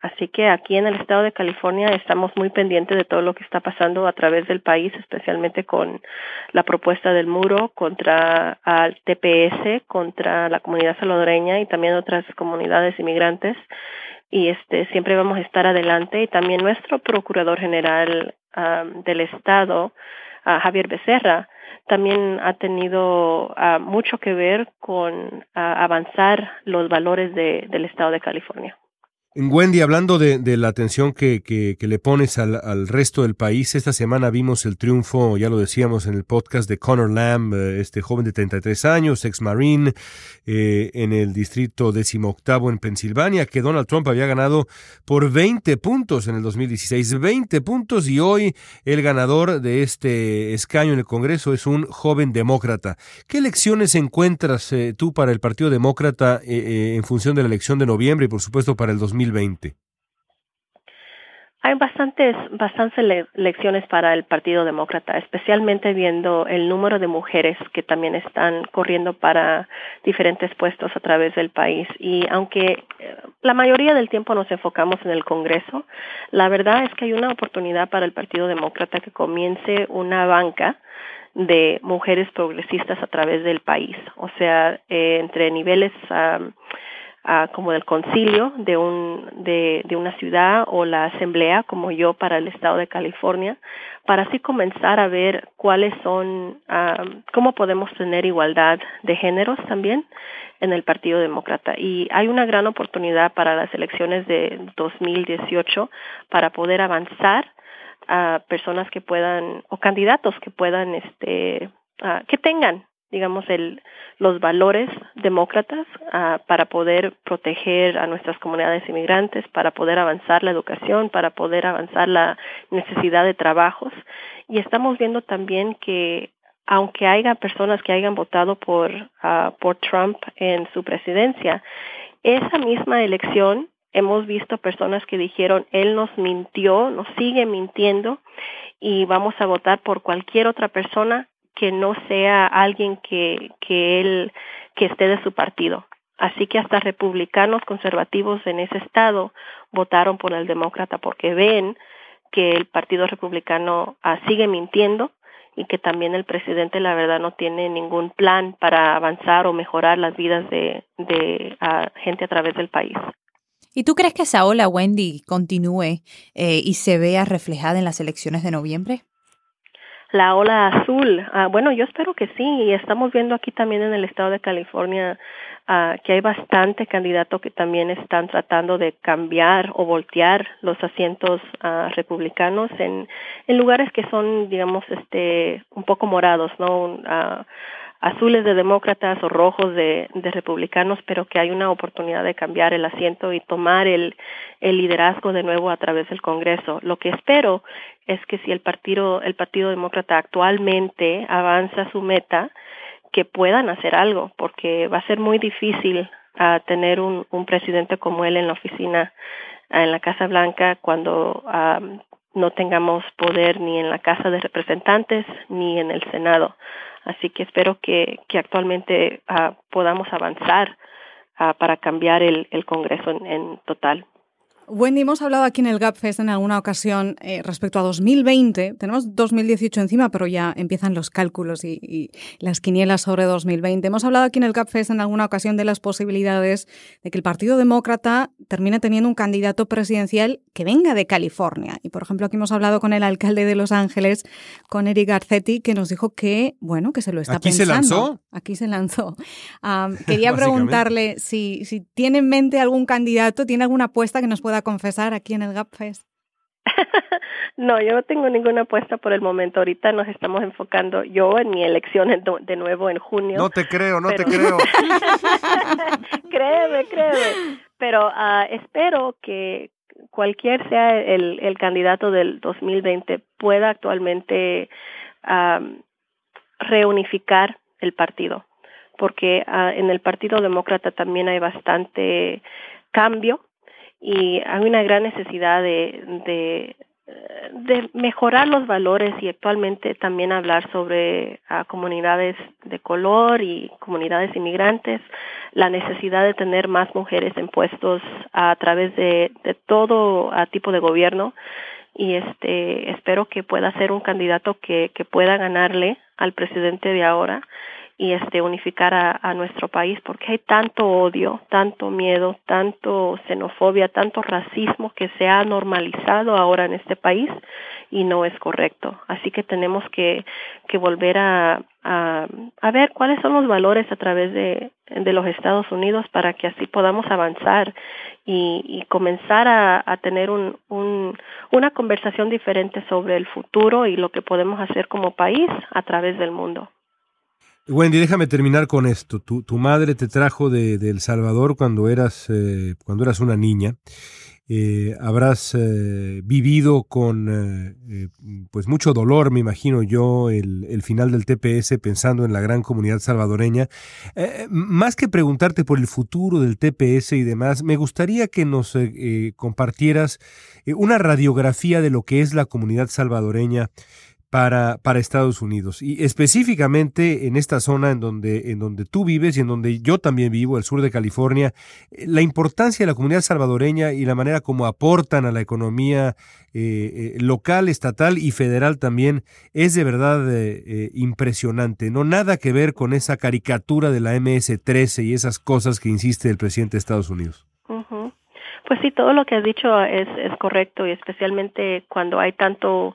Así que aquí en el estado de California estamos muy pendientes de todo lo que está pasando a través del país, especialmente con la propuesta del muro contra al TPS, contra la comunidad salvadoreña y también otras comunidades inmigrantes. Y este siempre vamos a estar adelante y también nuestro procurador general del estado, Javier Becerra, también ha tenido ah, mucho que ver con ah, avanzar los valores del Estado de California. Wendy, hablando de, la atención que, le pones al, resto del país, esta semana vimos el triunfo, ya lo decíamos en el podcast, de Connor Lamb, eh, este joven de 33 años, ex marine, eh, en el distrito decimoctavo en Pensilvania, que Donald Trump había ganado por 20 puntos en el 2016. 20 puntos y hoy el ganador de este escaño en el Congreso es un joven demócrata. ¿Qué lecciones encuentras eh, tú para el Partido Demócrata en función de la elección de noviembre y por supuesto para el 2016? Hay bastantes, bastantes lecciones para el Partido Demócrata, especialmente viendo el número de mujeres que también están corriendo para diferentes puestos a través del país. Y aunque eh, la mayoría del tiempo nos enfocamos en el Congreso, la verdad es que hay una oportunidad para el Partido Demócrata que comience una banca de mujeres progresistas a través del país. O sea, eh, entre niveles como del concilio de, un, de, de, una ciudad o la asamblea, como yo para el estado de California, para así comenzar a ver cuáles son, cómo podemos tener igualdad de géneros también en el Partido Demócrata. Y hay una gran oportunidad para las elecciones de 2018 para poder avanzar a personas que puedan, o candidatos que puedan, este, que tengan digamos, el, los valores demócratas uh, para poder proteger a nuestras comunidades inmigrantes, para poder avanzar la educación, para poder avanzar la necesidad de trabajos. Y estamos viendo también que aunque haya personas que hayan votado por, uh, por Trump en su presidencia, esa misma elección hemos visto personas que dijeron, él nos mintió, nos sigue mintiendo y vamos a votar por cualquier otra persona que no sea alguien que, que él, que esté de su partido. Así que hasta republicanos conservativos en ese estado votaron por el demócrata porque ven que el partido republicano ah, sigue mintiendo y que también el presidente la verdad no tiene ningún plan para avanzar o mejorar las vidas de, de ah, gente a través del país. ¿Y tú crees que esa ola, Wendy, continúe eh, y se vea reflejada en las elecciones de noviembre? La ola azul. Ah, bueno, yo espero que sí. Y estamos viendo aquí también en el estado de California ah, que hay bastante candidatos que también están tratando de cambiar o voltear los asientos ah, republicanos en, en lugares que son, digamos, este, un poco morados, ¿no? Azules de demócratas o rojos de, de, republicanos, pero que hay una oportunidad de cambiar el asiento y tomar el, liderazgo de nuevo a través del Congreso. Lo que espero es que si el partido, el Partido Demócrata actualmente avanza su meta, que puedan hacer algo, porque va a ser muy difícil uh, tener un, un, presidente como él en la oficina, uh, en la Casa Blanca, cuando uh, no tengamos poder ni en la Casa de Representantes ni en el Senado. Así que espero que, que actualmente uh, podamos avanzar uh, para cambiar el, el Congreso en, en total. Wendy, hemos hablado aquí en el GapFest en alguna ocasión eh, respecto a 2020. Tenemos 2018 encima, pero ya empiezan los cálculos y, y, las quinielas sobre 2020. Hemos hablado aquí en el GapFest en alguna ocasión de las posibilidades de que el Partido Demócrata termine teniendo un candidato presidencial que venga de California. Y, por ejemplo, aquí hemos hablado con el alcalde de Los Ángeles, con Eric Garcetti, que nos dijo que, bueno, que se lo está ¿Aquí pensando. ¿Aquí se lanzó? Aquí se lanzó. Um, quería preguntarle si, si tiene en mente algún candidato, tiene alguna apuesta que nos pueda confesar aquí en el GapFest? no, yo no tengo ninguna apuesta por el momento. Ahorita nos estamos enfocando yo en mi elección de nuevo en junio. No te creo, no te creo. créeme, créeme. Pero uh, espero que cualquier sea el, el candidato del 2020 pueda actualmente um, reunificar el partido. Porque uh, en el Partido Demócrata también hay bastante cambio y hay una gran necesidad de, de, de mejorar los valores y actualmente también hablar sobre a comunidades de color y comunidades inmigrantes, la necesidad de tener más mujeres en puestos a través de, de todo tipo de gobierno. Y este espero que pueda ser un candidato que, que pueda ganarle al presidente de ahora y este unificar a, nuestro país porque hay tanto odio, tanto miedo, tanto xenofobia, tanto racismo que se ha normalizado ahora en este país y no es correcto. Así que tenemos que, que volver a, ver cuáles son los valores a través de, los Estados Unidos para que así podamos avanzar y, y comenzar a, a tener un, un, una conversación diferente sobre el futuro y lo que podemos hacer como país a través del mundo. Wendy, déjame terminar con esto. Tu, tu madre te trajo de, El Salvador cuando eras, eh, cuando eras una niña. Eh, habrás eh, vivido con pues mucho dolor, me imagino yo, el, el, final del TPS pensando en la gran comunidad salvadoreña. Más que preguntarte por el futuro del TPS y demás, me gustaría que nos compartieras una radiografía de lo que es la comunidad salvadoreña para, para Estados Unidos. Y específicamente en esta zona en donde, en donde tú vives y en donde yo también vivo, el sur de California, eh, la importancia de la comunidad salvadoreña y la manera como aportan a la economía eh, eh, local, estatal y federal también es de verdad impresionante. No nada que ver con esa caricatura de la MS-13 y esas cosas que insiste el presidente de Estados Unidos. Pues sí, todo lo que has dicho es, es correcto y especialmente cuando hay tanto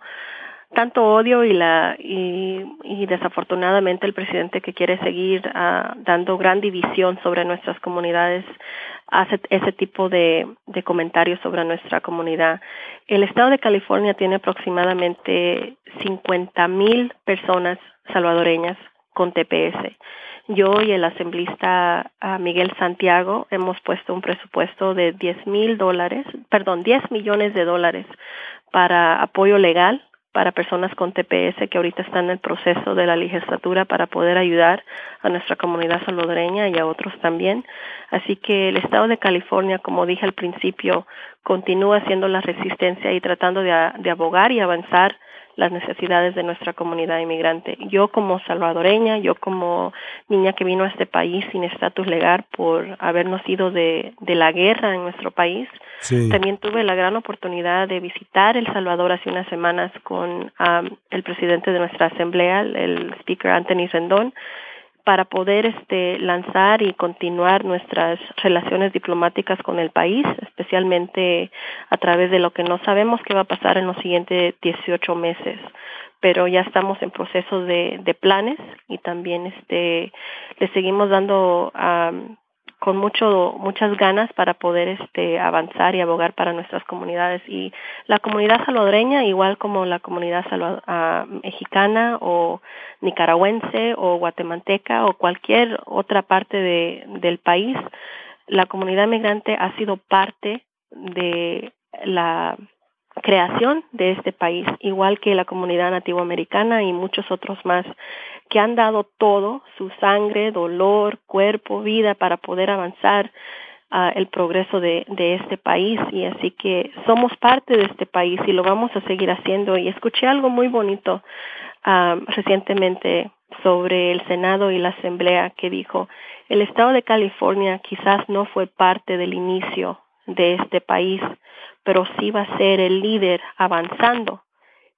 tanto odio y la y, y desafortunadamente el presidente que quiere seguir uh, dando gran división sobre nuestras comunidades hace ese tipo de, de comentarios sobre nuestra comunidad. El estado de California tiene aproximadamente 50 mil personas salvadoreñas con TPS. Yo y el assemblista uh, Miguel Santiago hemos puesto un presupuesto de 10 mil dólares, perdón, 10 millones de dólares para apoyo legal para personas con TPS que ahorita están en el proceso de la legislatura para poder ayudar a nuestra comunidad salvadoreña y a otros también. Así que el Estado de California, como dije al principio, continúa haciendo la resistencia y tratando de, de abogar y avanzar las necesidades de nuestra comunidad inmigrante. Yo como salvadoreña, yo como niña que vino a este país sin estatus legal por habernos ido de, de la guerra en nuestro país, también tuve la gran oportunidad de visitar El Salvador hace unas semanas con el presidente de nuestra asamblea, el speaker Anthony Rendón, para poder este, lanzar y continuar nuestras relaciones diplomáticas con el país, especialmente a través de lo que no sabemos qué va a pasar en los siguientes 18 meses. Pero ya estamos en proceso de, de planes y también este, le seguimos dando con mucho muchas ganas para poder este avanzar y abogar para nuestras comunidades. Y la comunidad salvadoreña igual como la comunidad uh, mexicana o nicaragüense o guatemalteca o cualquier otra parte de, del país la comunidad migrante ha sido parte de la creación de este país, igual que la comunidad nativoamericana y muchos otros más, que han dado todo, su sangre, dolor, cuerpo, vida, para poder avanzar uh, el progreso de, este país. Y así que somos parte de este país y lo vamos a seguir haciendo. Y escuché algo muy bonito uh, recientemente sobre el Senado y la Asamblea que dijo, el Estado de California quizás no fue parte del inicio de este país, pero sí va a ser el líder avanzando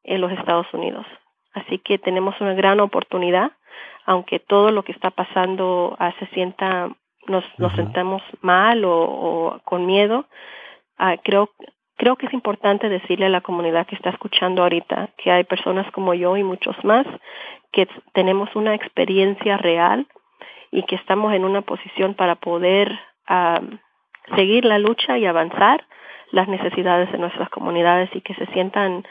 en los Estados Unidos. Así que tenemos una gran oportunidad, aunque todo lo que está pasando se sienta, nos, nos sentamos mal o, con miedo, uh, creo, creo que es importante decirle a la comunidad que está escuchando ahorita que hay personas como yo y muchos más que tenemos una experiencia real y que estamos en una posición para poder uh, seguir la lucha y avanzar las necesidades de nuestras comunidades y que se sientan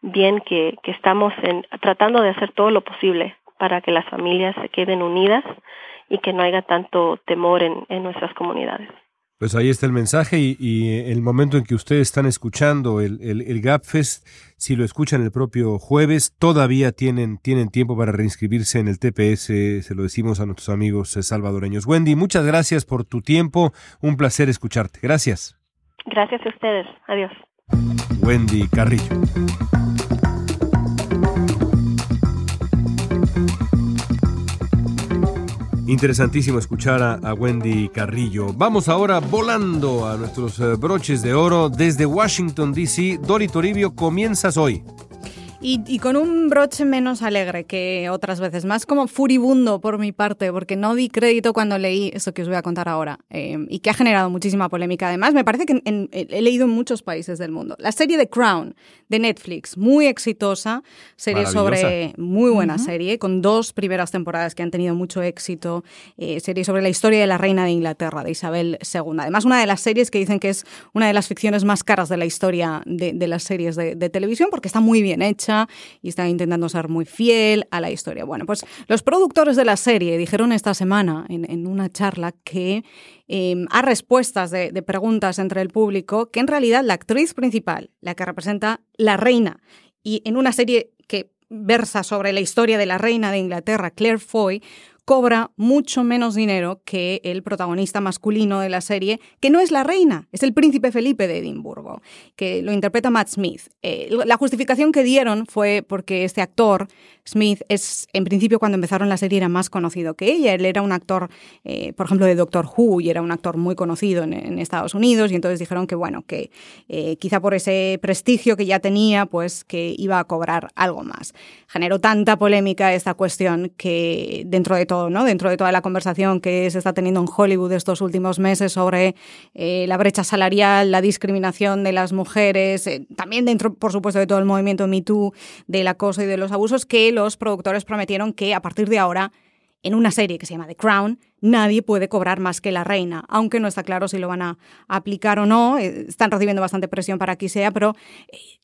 bien que, estamos en, tratando de hacer todo lo posible para que las familias se queden unidas y que no haya tanto temor en nuestras comunidades. Pues ahí está el mensaje y, y, el momento en que ustedes están escuchando el, el, el GapFest, si lo escuchan el propio jueves, todavía tienen, tienen tiempo para reinscribirse en el TPS, se lo decimos a nuestros amigos salvadoreños. Wendy, muchas gracias por tu tiempo, un placer escucharte. Gracias. Gracias a ustedes. Adiós. Wendy Carrillo. Interesantísimo escuchar a, Wendy Carrillo. Vamos ahora volando a nuestros eh, broches de oro desde Washington, D.C. Dori Toribio, comienzas hoy. Y, con un broche menos alegre que otras veces, más como furibundo por mi parte, porque no di crédito cuando leí eso que os voy a contar ahora eh, y que ha generado muchísima polémica. Además, me parece que he leído en muchos países del mundo. La serie The Crown de Netflix, muy exitosa, serie sobre, muy buena serie, con dos primeras temporadas que han tenido mucho éxito, eh, serie sobre la historia de la reina de Inglaterra, de Isabel II. Además, una de las series que dicen que es una de las ficciones más caras de la historia de, las series de televisión, porque está muy bien hecha y están intentando ser muy fiel a la historia. Bueno, pues los productores de la serie dijeron esta semana en, una charla que em, a respuestas de preguntas entre el público que en realidad la actriz principal, la que representa la reina, y en una serie que versa sobre la historia de la reina de Inglaterra, Claire Foy, cobra mucho menos dinero que el protagonista masculino de la serie, que no es la reina, es el príncipe Felipe de Edimburgo, que lo interpreta Matt Smith. Eh, la justificación que dieron fue porque este actor, Smith, es en principio cuando empezaron la serie era más conocido que ella. Él era un actor, eh, por ejemplo, de Doctor Who y era un actor muy conocido en, Estados Unidos y entonces dijeron que, bueno, que eh, quizá por ese prestigio que ya tenía, pues que iba a cobrar algo más. Generó tanta polémica esta cuestión que dentro de todo, ¿no? Dentro de toda la conversación que se está teniendo en Hollywood estos últimos meses sobre eh, la brecha salarial, la discriminación de las mujeres, también dentro, por supuesto, de todo el movimiento MeToo, del acoso y de los abusos, que los productores prometieron que a partir de ahora en una serie que se llama The Crown, nadie puede cobrar más que la reina, aunque no está claro si lo van a aplicar o no. Eh, están recibiendo bastante presión para que sea, pero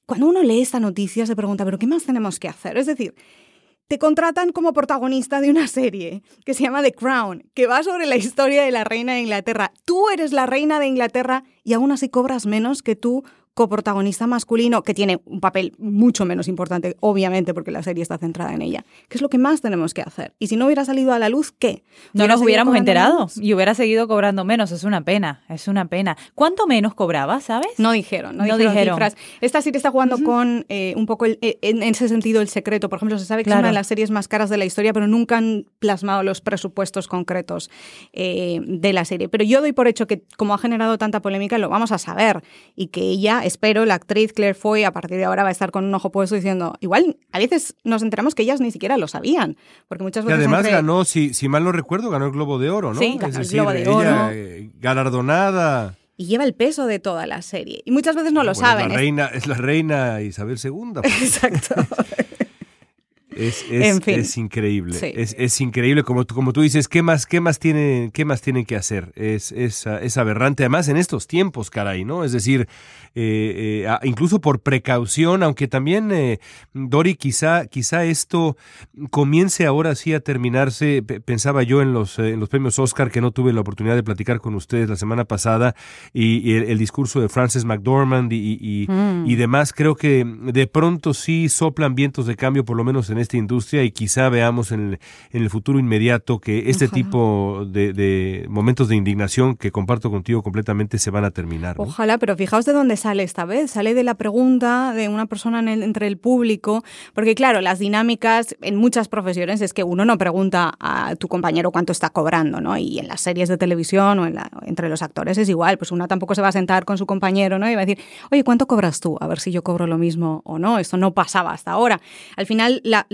cuando uno lee esta noticia se pregunta, ¿pero qué más tenemos que hacer? Es decir, te contratan como protagonista de una serie que se llama The Crown, que va sobre la historia de la reina de Inglaterra. Tú eres la reina de Inglaterra y aún así cobras menos que tú coprotagonista masculino que tiene un papel mucho menos importante, obviamente, porque la serie está centrada en ella. ¿Qué es lo que más tenemos que hacer? Y si no hubiera salido a la luz, ¿qué? No nos hubiéramos enterado y hubiera seguido cobrando menos. Es una pena, es una pena. ¿Cuánto menos cobraba, sabes? No dijeron, no, dijeron, cifras. Esta serie está jugando con eh, un poco, eh, en ese sentido, el secreto. Por ejemplo, se sabe que es una de las series más caras de la historia, pero nunca han plasmado los presupuestos concretos eh, de la serie. Pero yo doy por hecho que, como ha generado tanta polémica, lo vamos a saber y que ella espero la actriz Claire Foy a partir de ahora va a estar con un ojo puesto diciendo, igual a veces nos enteramos que ellas ni siquiera lo sabían, porque muchas veces... Y además ganó, si, si mal no recuerdo, ganó el Globo de Oro, ¿no? Sí, ganó el Globo de Oro. Eh, galardonada y lleva el peso de toda la serie. Y muchas veces no, lo saben. Es la, reina, es la reina Isabel II. Pues. Exacto. Es, es, increíble. Es, es, increíble, como, como tú dices, ¿qué más, qué más, tienen, qué más tienen que hacer? Es, es, es aberrante, además en estos tiempos, caray, ¿no? Es decir, eh, eh, incluso por precaución, aunque también, eh, Dori, quizá, quizá esto comience ahora sí a terminarse. pensaba yo en los, en los premios Oscar, que no tuve la oportunidad de platicar con ustedes la semana pasada, y, el, discurso de Frances McDormand y, mm. y, demás, creo que de pronto sí soplan vientos de cambio, por lo menos en esta industria, y quizá veamos en el, en el futuro inmediato que este tipo de, momentos de indignación que comparto contigo completamente se van a terminar. Ojalá, pero fijaos de dónde sale esta vez. Sale de la pregunta de una persona entre el público, porque claro, las dinámicas en muchas profesiones es que uno no pregunta a tu compañero cuánto está cobrando, ¿no? Y en las series de televisión o en la, entre los actores es igual, pues uno tampoco se va a sentar con su compañero, ¿no? Y va a decir, oye, ¿cuánto cobras tú? A ver si yo cobro lo mismo o no. Esto no pasaba hasta ahora. Al final la,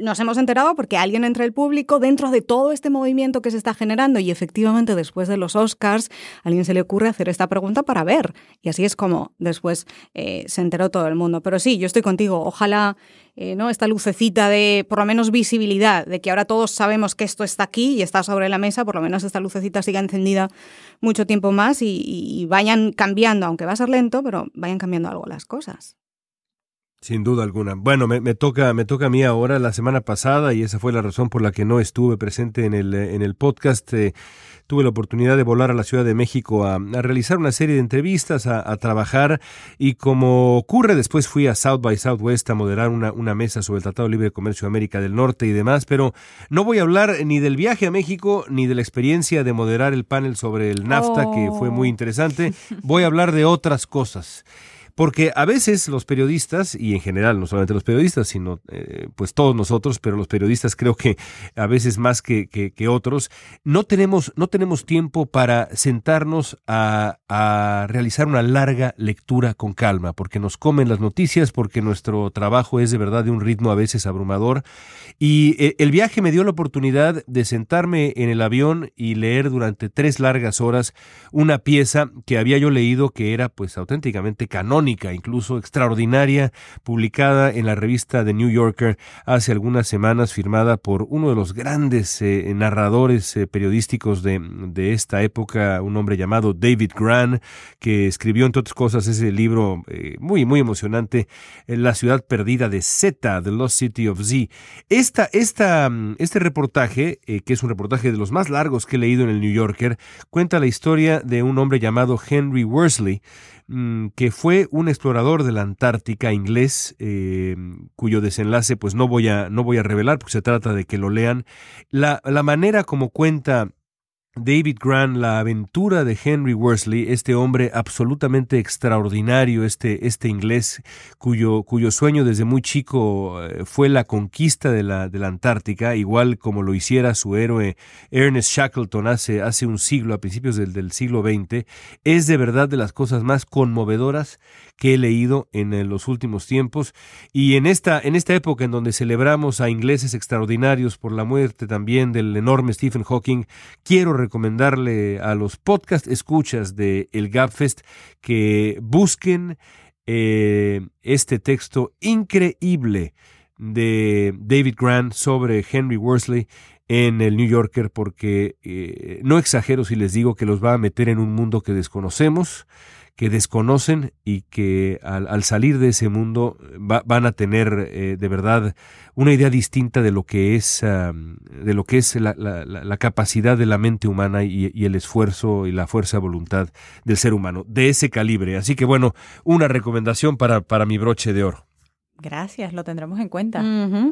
nos hemos enterado porque alguien entre el público dentro de todo este movimiento que se está generando y efectivamente después de los Oscars alguien se le ocurre hacer esta pregunta para ver. Y así es como después eh, se enteró todo el mundo. Pero sí, yo estoy contigo. Ojalá eh, ¿no? esta lucecita de, por lo menos, visibilidad, de que ahora todos sabemos que esto está aquí y está sobre la mesa, por lo menos esta lucecita siga encendida mucho tiempo más y vayan cambiando, aunque va a ser lento, pero vayan cambiando algo las cosas. Sin duda alguna. Bueno, me, toca, me toca a mí ahora la semana pasada y esa fue la razón por la que no estuve presente en el, en el podcast. Eh, tuve la oportunidad de volar a la Ciudad de México a, realizar una serie de entrevistas, a, trabajar y como ocurre, después fui a South by Southwest a moderar una, una mesa sobre el Tratado Libre de Comercio de América del Norte y demás, pero no voy a hablar ni del viaje a México ni de la experiencia de moderar el panel sobre el NAFTA, que fue muy oh. interesante. Voy a hablar de otras cosas. Porque a veces los periodistas, y en general no solamente los periodistas, sino eh, pues todos nosotros, pero los periodistas creo que a veces más que, que, otros, no tenemos, no tenemos tiempo para sentarnos a, a, realizar una larga lectura con calma, porque nos comen las noticias, porque nuestro trabajo es de verdad de un ritmo a veces abrumador. Y eh, el viaje me dio la oportunidad de sentarme en el avión y leer durante tres largas horas una pieza que había yo leído que era pues auténticamente canónica incluso extraordinaria, publicada en la revista The New Yorker hace algunas semanas, firmada por uno de los grandes eh, narradores eh, periodísticos de, de, esta época, un hombre llamado David Gran, que escribió, entre otras cosas, ese libro eh, muy, muy emocionante, La ciudad perdida de Z, The Lost City of Z. Esta, este reportaje, que es un reportaje de los más largos que he leído en el New Yorker, cuenta la historia de un hombre llamado Henry Worsley, que fue un explorador de la Antártica inglés, eh, cuyo desenlace pues no voy a, no voy a revelar porque se trata de que lo lean. La, la manera como cuenta David Grant, la aventura de Henry Worsley, este hombre absolutamente extraordinario, este, este inglés cuyo, cuyo sueño desde muy chico eh, fue la conquista de la, de la Antártica, igual como lo hiciera su héroe Ernest Shackleton hace, hace un siglo, a principios del, del siglo XX, es de verdad de las cosas más conmovedoras que he leído en los últimos tiempos. Y en esta, en esta época en donde celebramos a ingleses extraordinarios por la muerte también del enorme Stephen Hawking, quiero recomendarle a los podcast escuchas de El Gapfest que busquen eh, este texto increíble de David Grant sobre Henry Worsley en el New Yorker porque eh, no exagero si les digo que los va a meter en un mundo que desconocemos, que desconocen y que al, salir de ese mundo van a tener eh, de verdad una idea distinta de lo que es, de lo que es la, capacidad de la mente humana y, el esfuerzo y la fuerza de voluntad del ser humano, de ese calibre. Así que bueno, una recomendación para, para mi broche de oro. Gracias, lo tendremos en cuenta.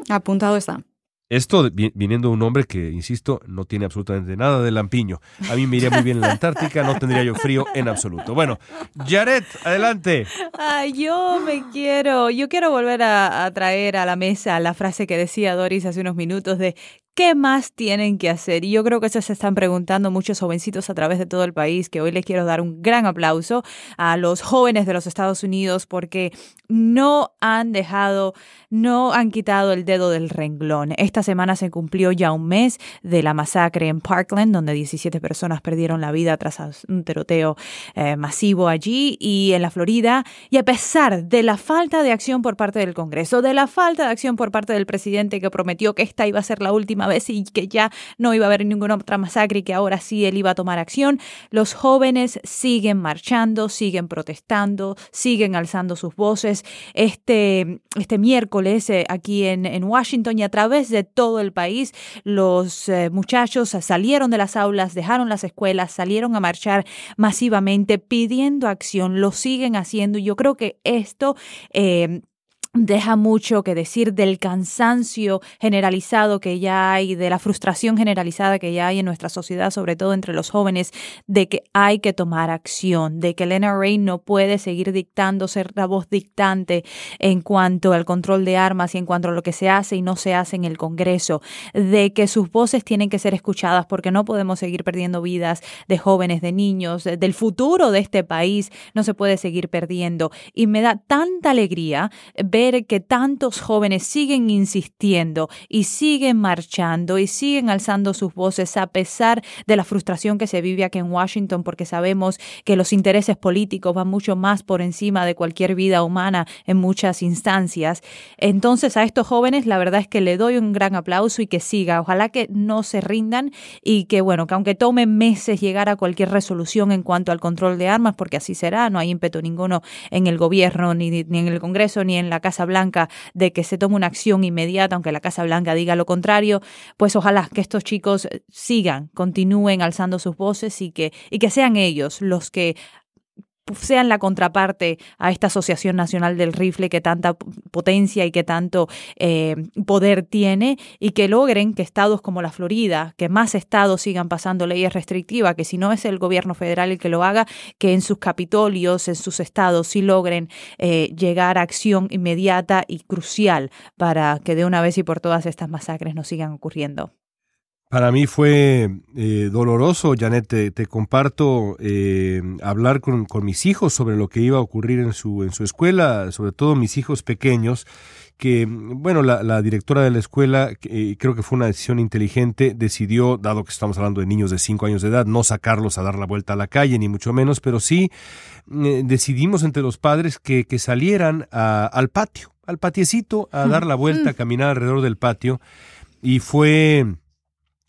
Apuntado está. Esto viniendo de un hombre que, insisto, no tiene absolutamente nada de lampiño. A mí me iría muy bien en la Antártica, no tendría yo frío en absoluto. Bueno, Jared, adelante. Ay, yo me quiero, yo quiero volver a, a traer a la mesa la frase que decía Doris hace unos minutos de ¿Qué más tienen que hacer? Y yo creo que eso se están preguntando muchos jovencitos a través de todo el país, que hoy les quiero dar un gran aplauso a los jóvenes de los Estados Unidos porque no han dejado, no han quitado el dedo del renglón. Esta semana se cumplió ya un mes de la masacre en Parkland, donde 17 personas perdieron la vida tras un tiroteo eh, masivo allí y en la Florida. Y a pesar de la falta de acción por parte del Congreso, de la falta de acción por parte del presidente que prometió que esta iba a ser la última vez y que ya no iba a haber ninguna otra masacre y que ahora sí él iba a tomar acción, los jóvenes siguen marchando, siguen protestando, siguen alzando sus voces. Este, este miércoles eh, aquí en, en, Washington y a través de todo el país, los eh, muchachos salieron de las aulas, dejaron las escuelas, salieron a marchar masivamente pidiendo acción, lo siguen haciendo y yo creo que esto... Eh, deja mucho que decir del cansancio generalizado que ya hay, de la frustración generalizada que ya hay en nuestra sociedad, sobre todo entre los jóvenes, de que hay que tomar acción, de que el NRA no puede seguir dictando, ser la voz dictante en cuanto al control de armas y en cuanto a lo que se hace y no se hace en el Congreso, de que sus voces tienen que ser escuchadas porque no podemos seguir perdiendo vidas de jóvenes, de niños, del futuro de este país, no se puede seguir perdiendo. Y me da tanta alegría ver que tantos jóvenes siguen insistiendo y siguen marchando y siguen alzando sus voces a pesar de la frustración que se vive aquí en Washington porque sabemos que los intereses políticos van mucho más por encima de cualquier vida humana en muchas instancias. Entonces a estos jóvenes la verdad es que le doy un gran aplauso y que siga. Ojalá que no se rindan y que bueno, que aunque tome meses llegar a cualquier resolución en cuanto al control de armas, porque así será, no hay ímpetu ninguno en el gobierno, ni, ni en el Congreso, ni en la Casa Blanca de que se tome una acción inmediata, aunque la Casa Blanca diga lo contrario, pues ojalá que estos chicos sigan, continúen alzando sus voces y que, y que sean ellos los que sean la contraparte a esta Asociación Nacional del Rifle que tanta potencia y que tanto eh, poder tiene y que logren que estados como la Florida, que más estados sigan pasando leyes restrictivas, que si no es el gobierno federal el que lo haga, que en sus capitolios, en sus estados sí logren eh, llegar a acción inmediata y crucial para que de una vez y por todas estas masacres no sigan ocurriendo. Para mí fue eh, doloroso, Janet, te, comparto eh, hablar con, mis hijos sobre lo que iba a ocurrir en su, en su escuela, sobre todo mis hijos pequeños, que, bueno, la, directora de la escuela, eh, creo que fue una decisión inteligente, decidió, dado que estamos hablando de niños de 5 años de edad, no sacarlos a dar la vuelta a la calle, ni mucho menos, pero sí decidimos entre los padres que, que salieran al patio, al patiecito, a dar la vuelta, a caminar alrededor del patio, y fue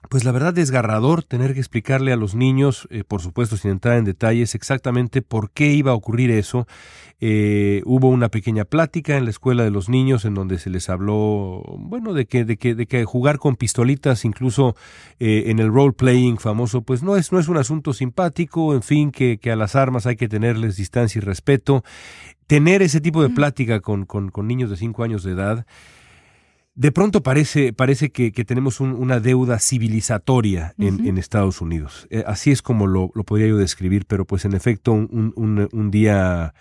pues la verdad desgarrador tener que explicarle a los niños, eh, por supuesto sin entrar en detalles, exactamente por qué iba a ocurrir eso. Eh, hubo una pequeña plática en la escuela de los niños en donde se les habló, bueno, de que, de que, de que jugar con pistolitas, incluso eh, en el role playing famoso, pues no es, no es un asunto simpático, en fin, que, que a las armas hay que tenerles distancia y respeto. Tener ese tipo de plática con, con, con niños de 5 años de edad de pronto parece, parece que, tenemos una deuda civilizatoria en, Estados Unidos. Eh, así es como lo, podría yo describir, pero pues en efecto un, día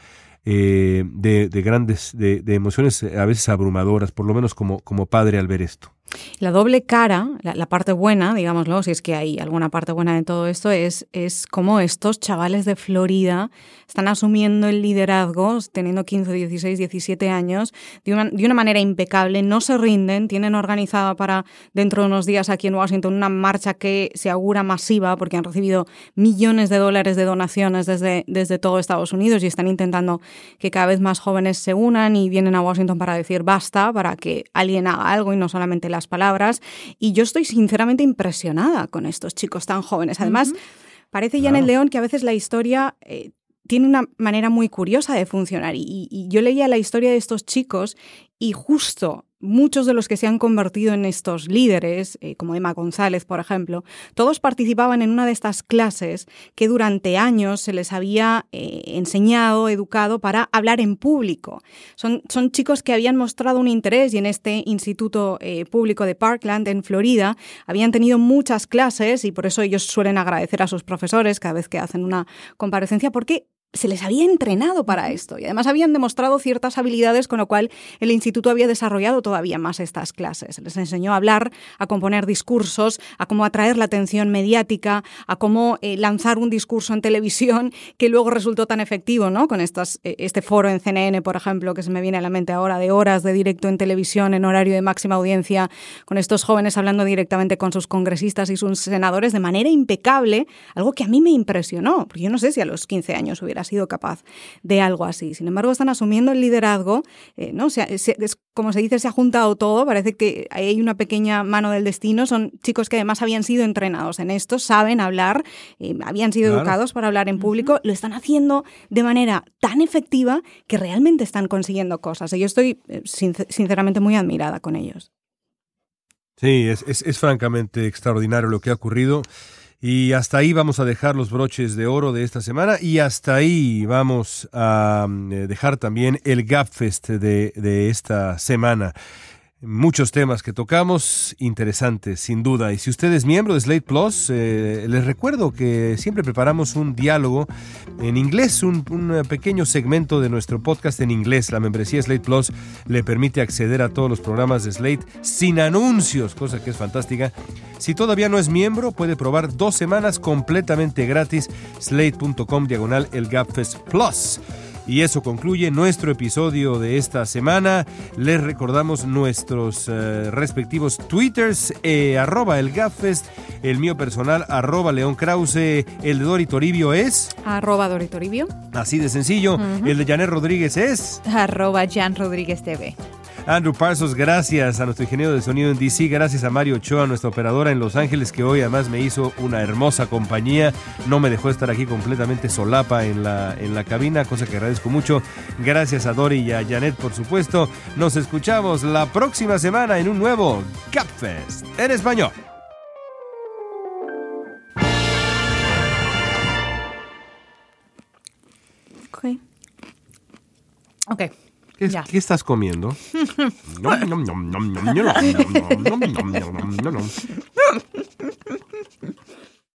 eh, de, grandes, de, de, emociones a veces abrumadoras, por lo menos como, como padre al ver esto. La doble cara, la, parte buena, digámoslo, si es que hay alguna parte buena de todo esto, es, es cómo estos chavales de Florida están asumiendo el liderazgo, teniendo 15, 16, 17 años, de una, de una manera impecable, no se rinden, tienen organizada para dentro de unos días aquí en Washington una marcha que se augura masiva porque han recibido millones de dólares de donaciones desde, desde todo Estados Unidos y están intentando que cada vez más jóvenes se unan y vienen a Washington para decir basta, para que alguien haga algo y no solamente las palabras. Y yo estoy sinceramente impresionada con estos chicos tan jóvenes. Además, parece ya en el León que a veces la historia... Eh, tiene una manera muy curiosa de funcionar. y, yo leía la historia de estos chicos y justo muchos de los que se han convertido en estos líderes, eh, como Emma González, por ejemplo, todos participaban en una de estas clases que durante años se les había eh, enseñado, educado para hablar en público. Son, son, chicos que habían mostrado un interés y en este Instituto eh, Público de Parkland, en Florida, habían tenido muchas clases y por eso ellos suelen agradecer a sus profesores cada vez que hacen una comparecencia, porque se les había entrenado para esto y además habían demostrado ciertas habilidades con lo cual el instituto había desarrollado todavía más estas clases. Les enseñó a hablar, a componer discursos, a cómo atraer la atención mediática, a cómo eh, lanzar un discurso en televisión que luego resultó tan efectivo, ¿no? Con estas, eh, este foro en CNN, por ejemplo, que se me viene a la mente ahora de horas de directo en televisión en horario de máxima audiencia, con estos jóvenes hablando directamente con sus congresistas y sus senadores de manera impecable, algo que a mí me impresionó, porque yo no sé si a los 15 años hubiera sido capaz de algo así. Sin embargo, están asumiendo el liderazgo, eh, ¿no? es, como se dice, se ha juntado todo, parece que hay una pequeña mano del destino, son chicos que además habían sido entrenados en esto, saben hablar, eh, habían sido educados para hablar en público, lo están haciendo de manera tan efectiva que realmente están consiguiendo cosas. Y yo estoy eh, sinceramente muy admirada con ellos. Sí, es, es francamente extraordinario lo que ha ocurrido. Y hasta ahí vamos a dejar los broches de oro de esta semana y hasta ahí vamos a eh, dejar también el GapFest de, de esta semana. Muchos temas que tocamos, interesantes, sin duda. Y si usted es miembro de Slate Plus, eh, les recuerdo que siempre preparamos un diálogo en inglés, un, pequeño segmento de nuestro podcast en inglés. La membresía Slate Plus le permite acceder a todos los programas de Slate sin anuncios, cosa que es fantástica. Si todavía no es miembro, puede probar dos semanas completamente gratis. Slate.com diagonal el Gapfest Plus. Y eso concluye nuestro episodio de esta semana. Les recordamos nuestros eh, respectivos twitters, eh, arroba el Gaffest, el mío personal, arroba León Krause, el de Dori Toribio es... Arroba Dori Toribio. Así de sencillo. El de Janet Rodríguez es... Arroba Jan Rodríguez TV. Andrew Parsons, gracias a nuestro ingeniero de sonido en DC, gracias a Mario Ochoa, nuestra operadora en Los Ángeles, que hoy además me hizo una hermosa compañía, no me dejó estar aquí completamente solapa en la, en la cabina, cosa que agradezco mucho. Gracias a Dori y a Janet, por supuesto. Nos escuchamos la próxima semana en un nuevo Capfest en español. Ok. Ok. ¿Qué, estás comiendo?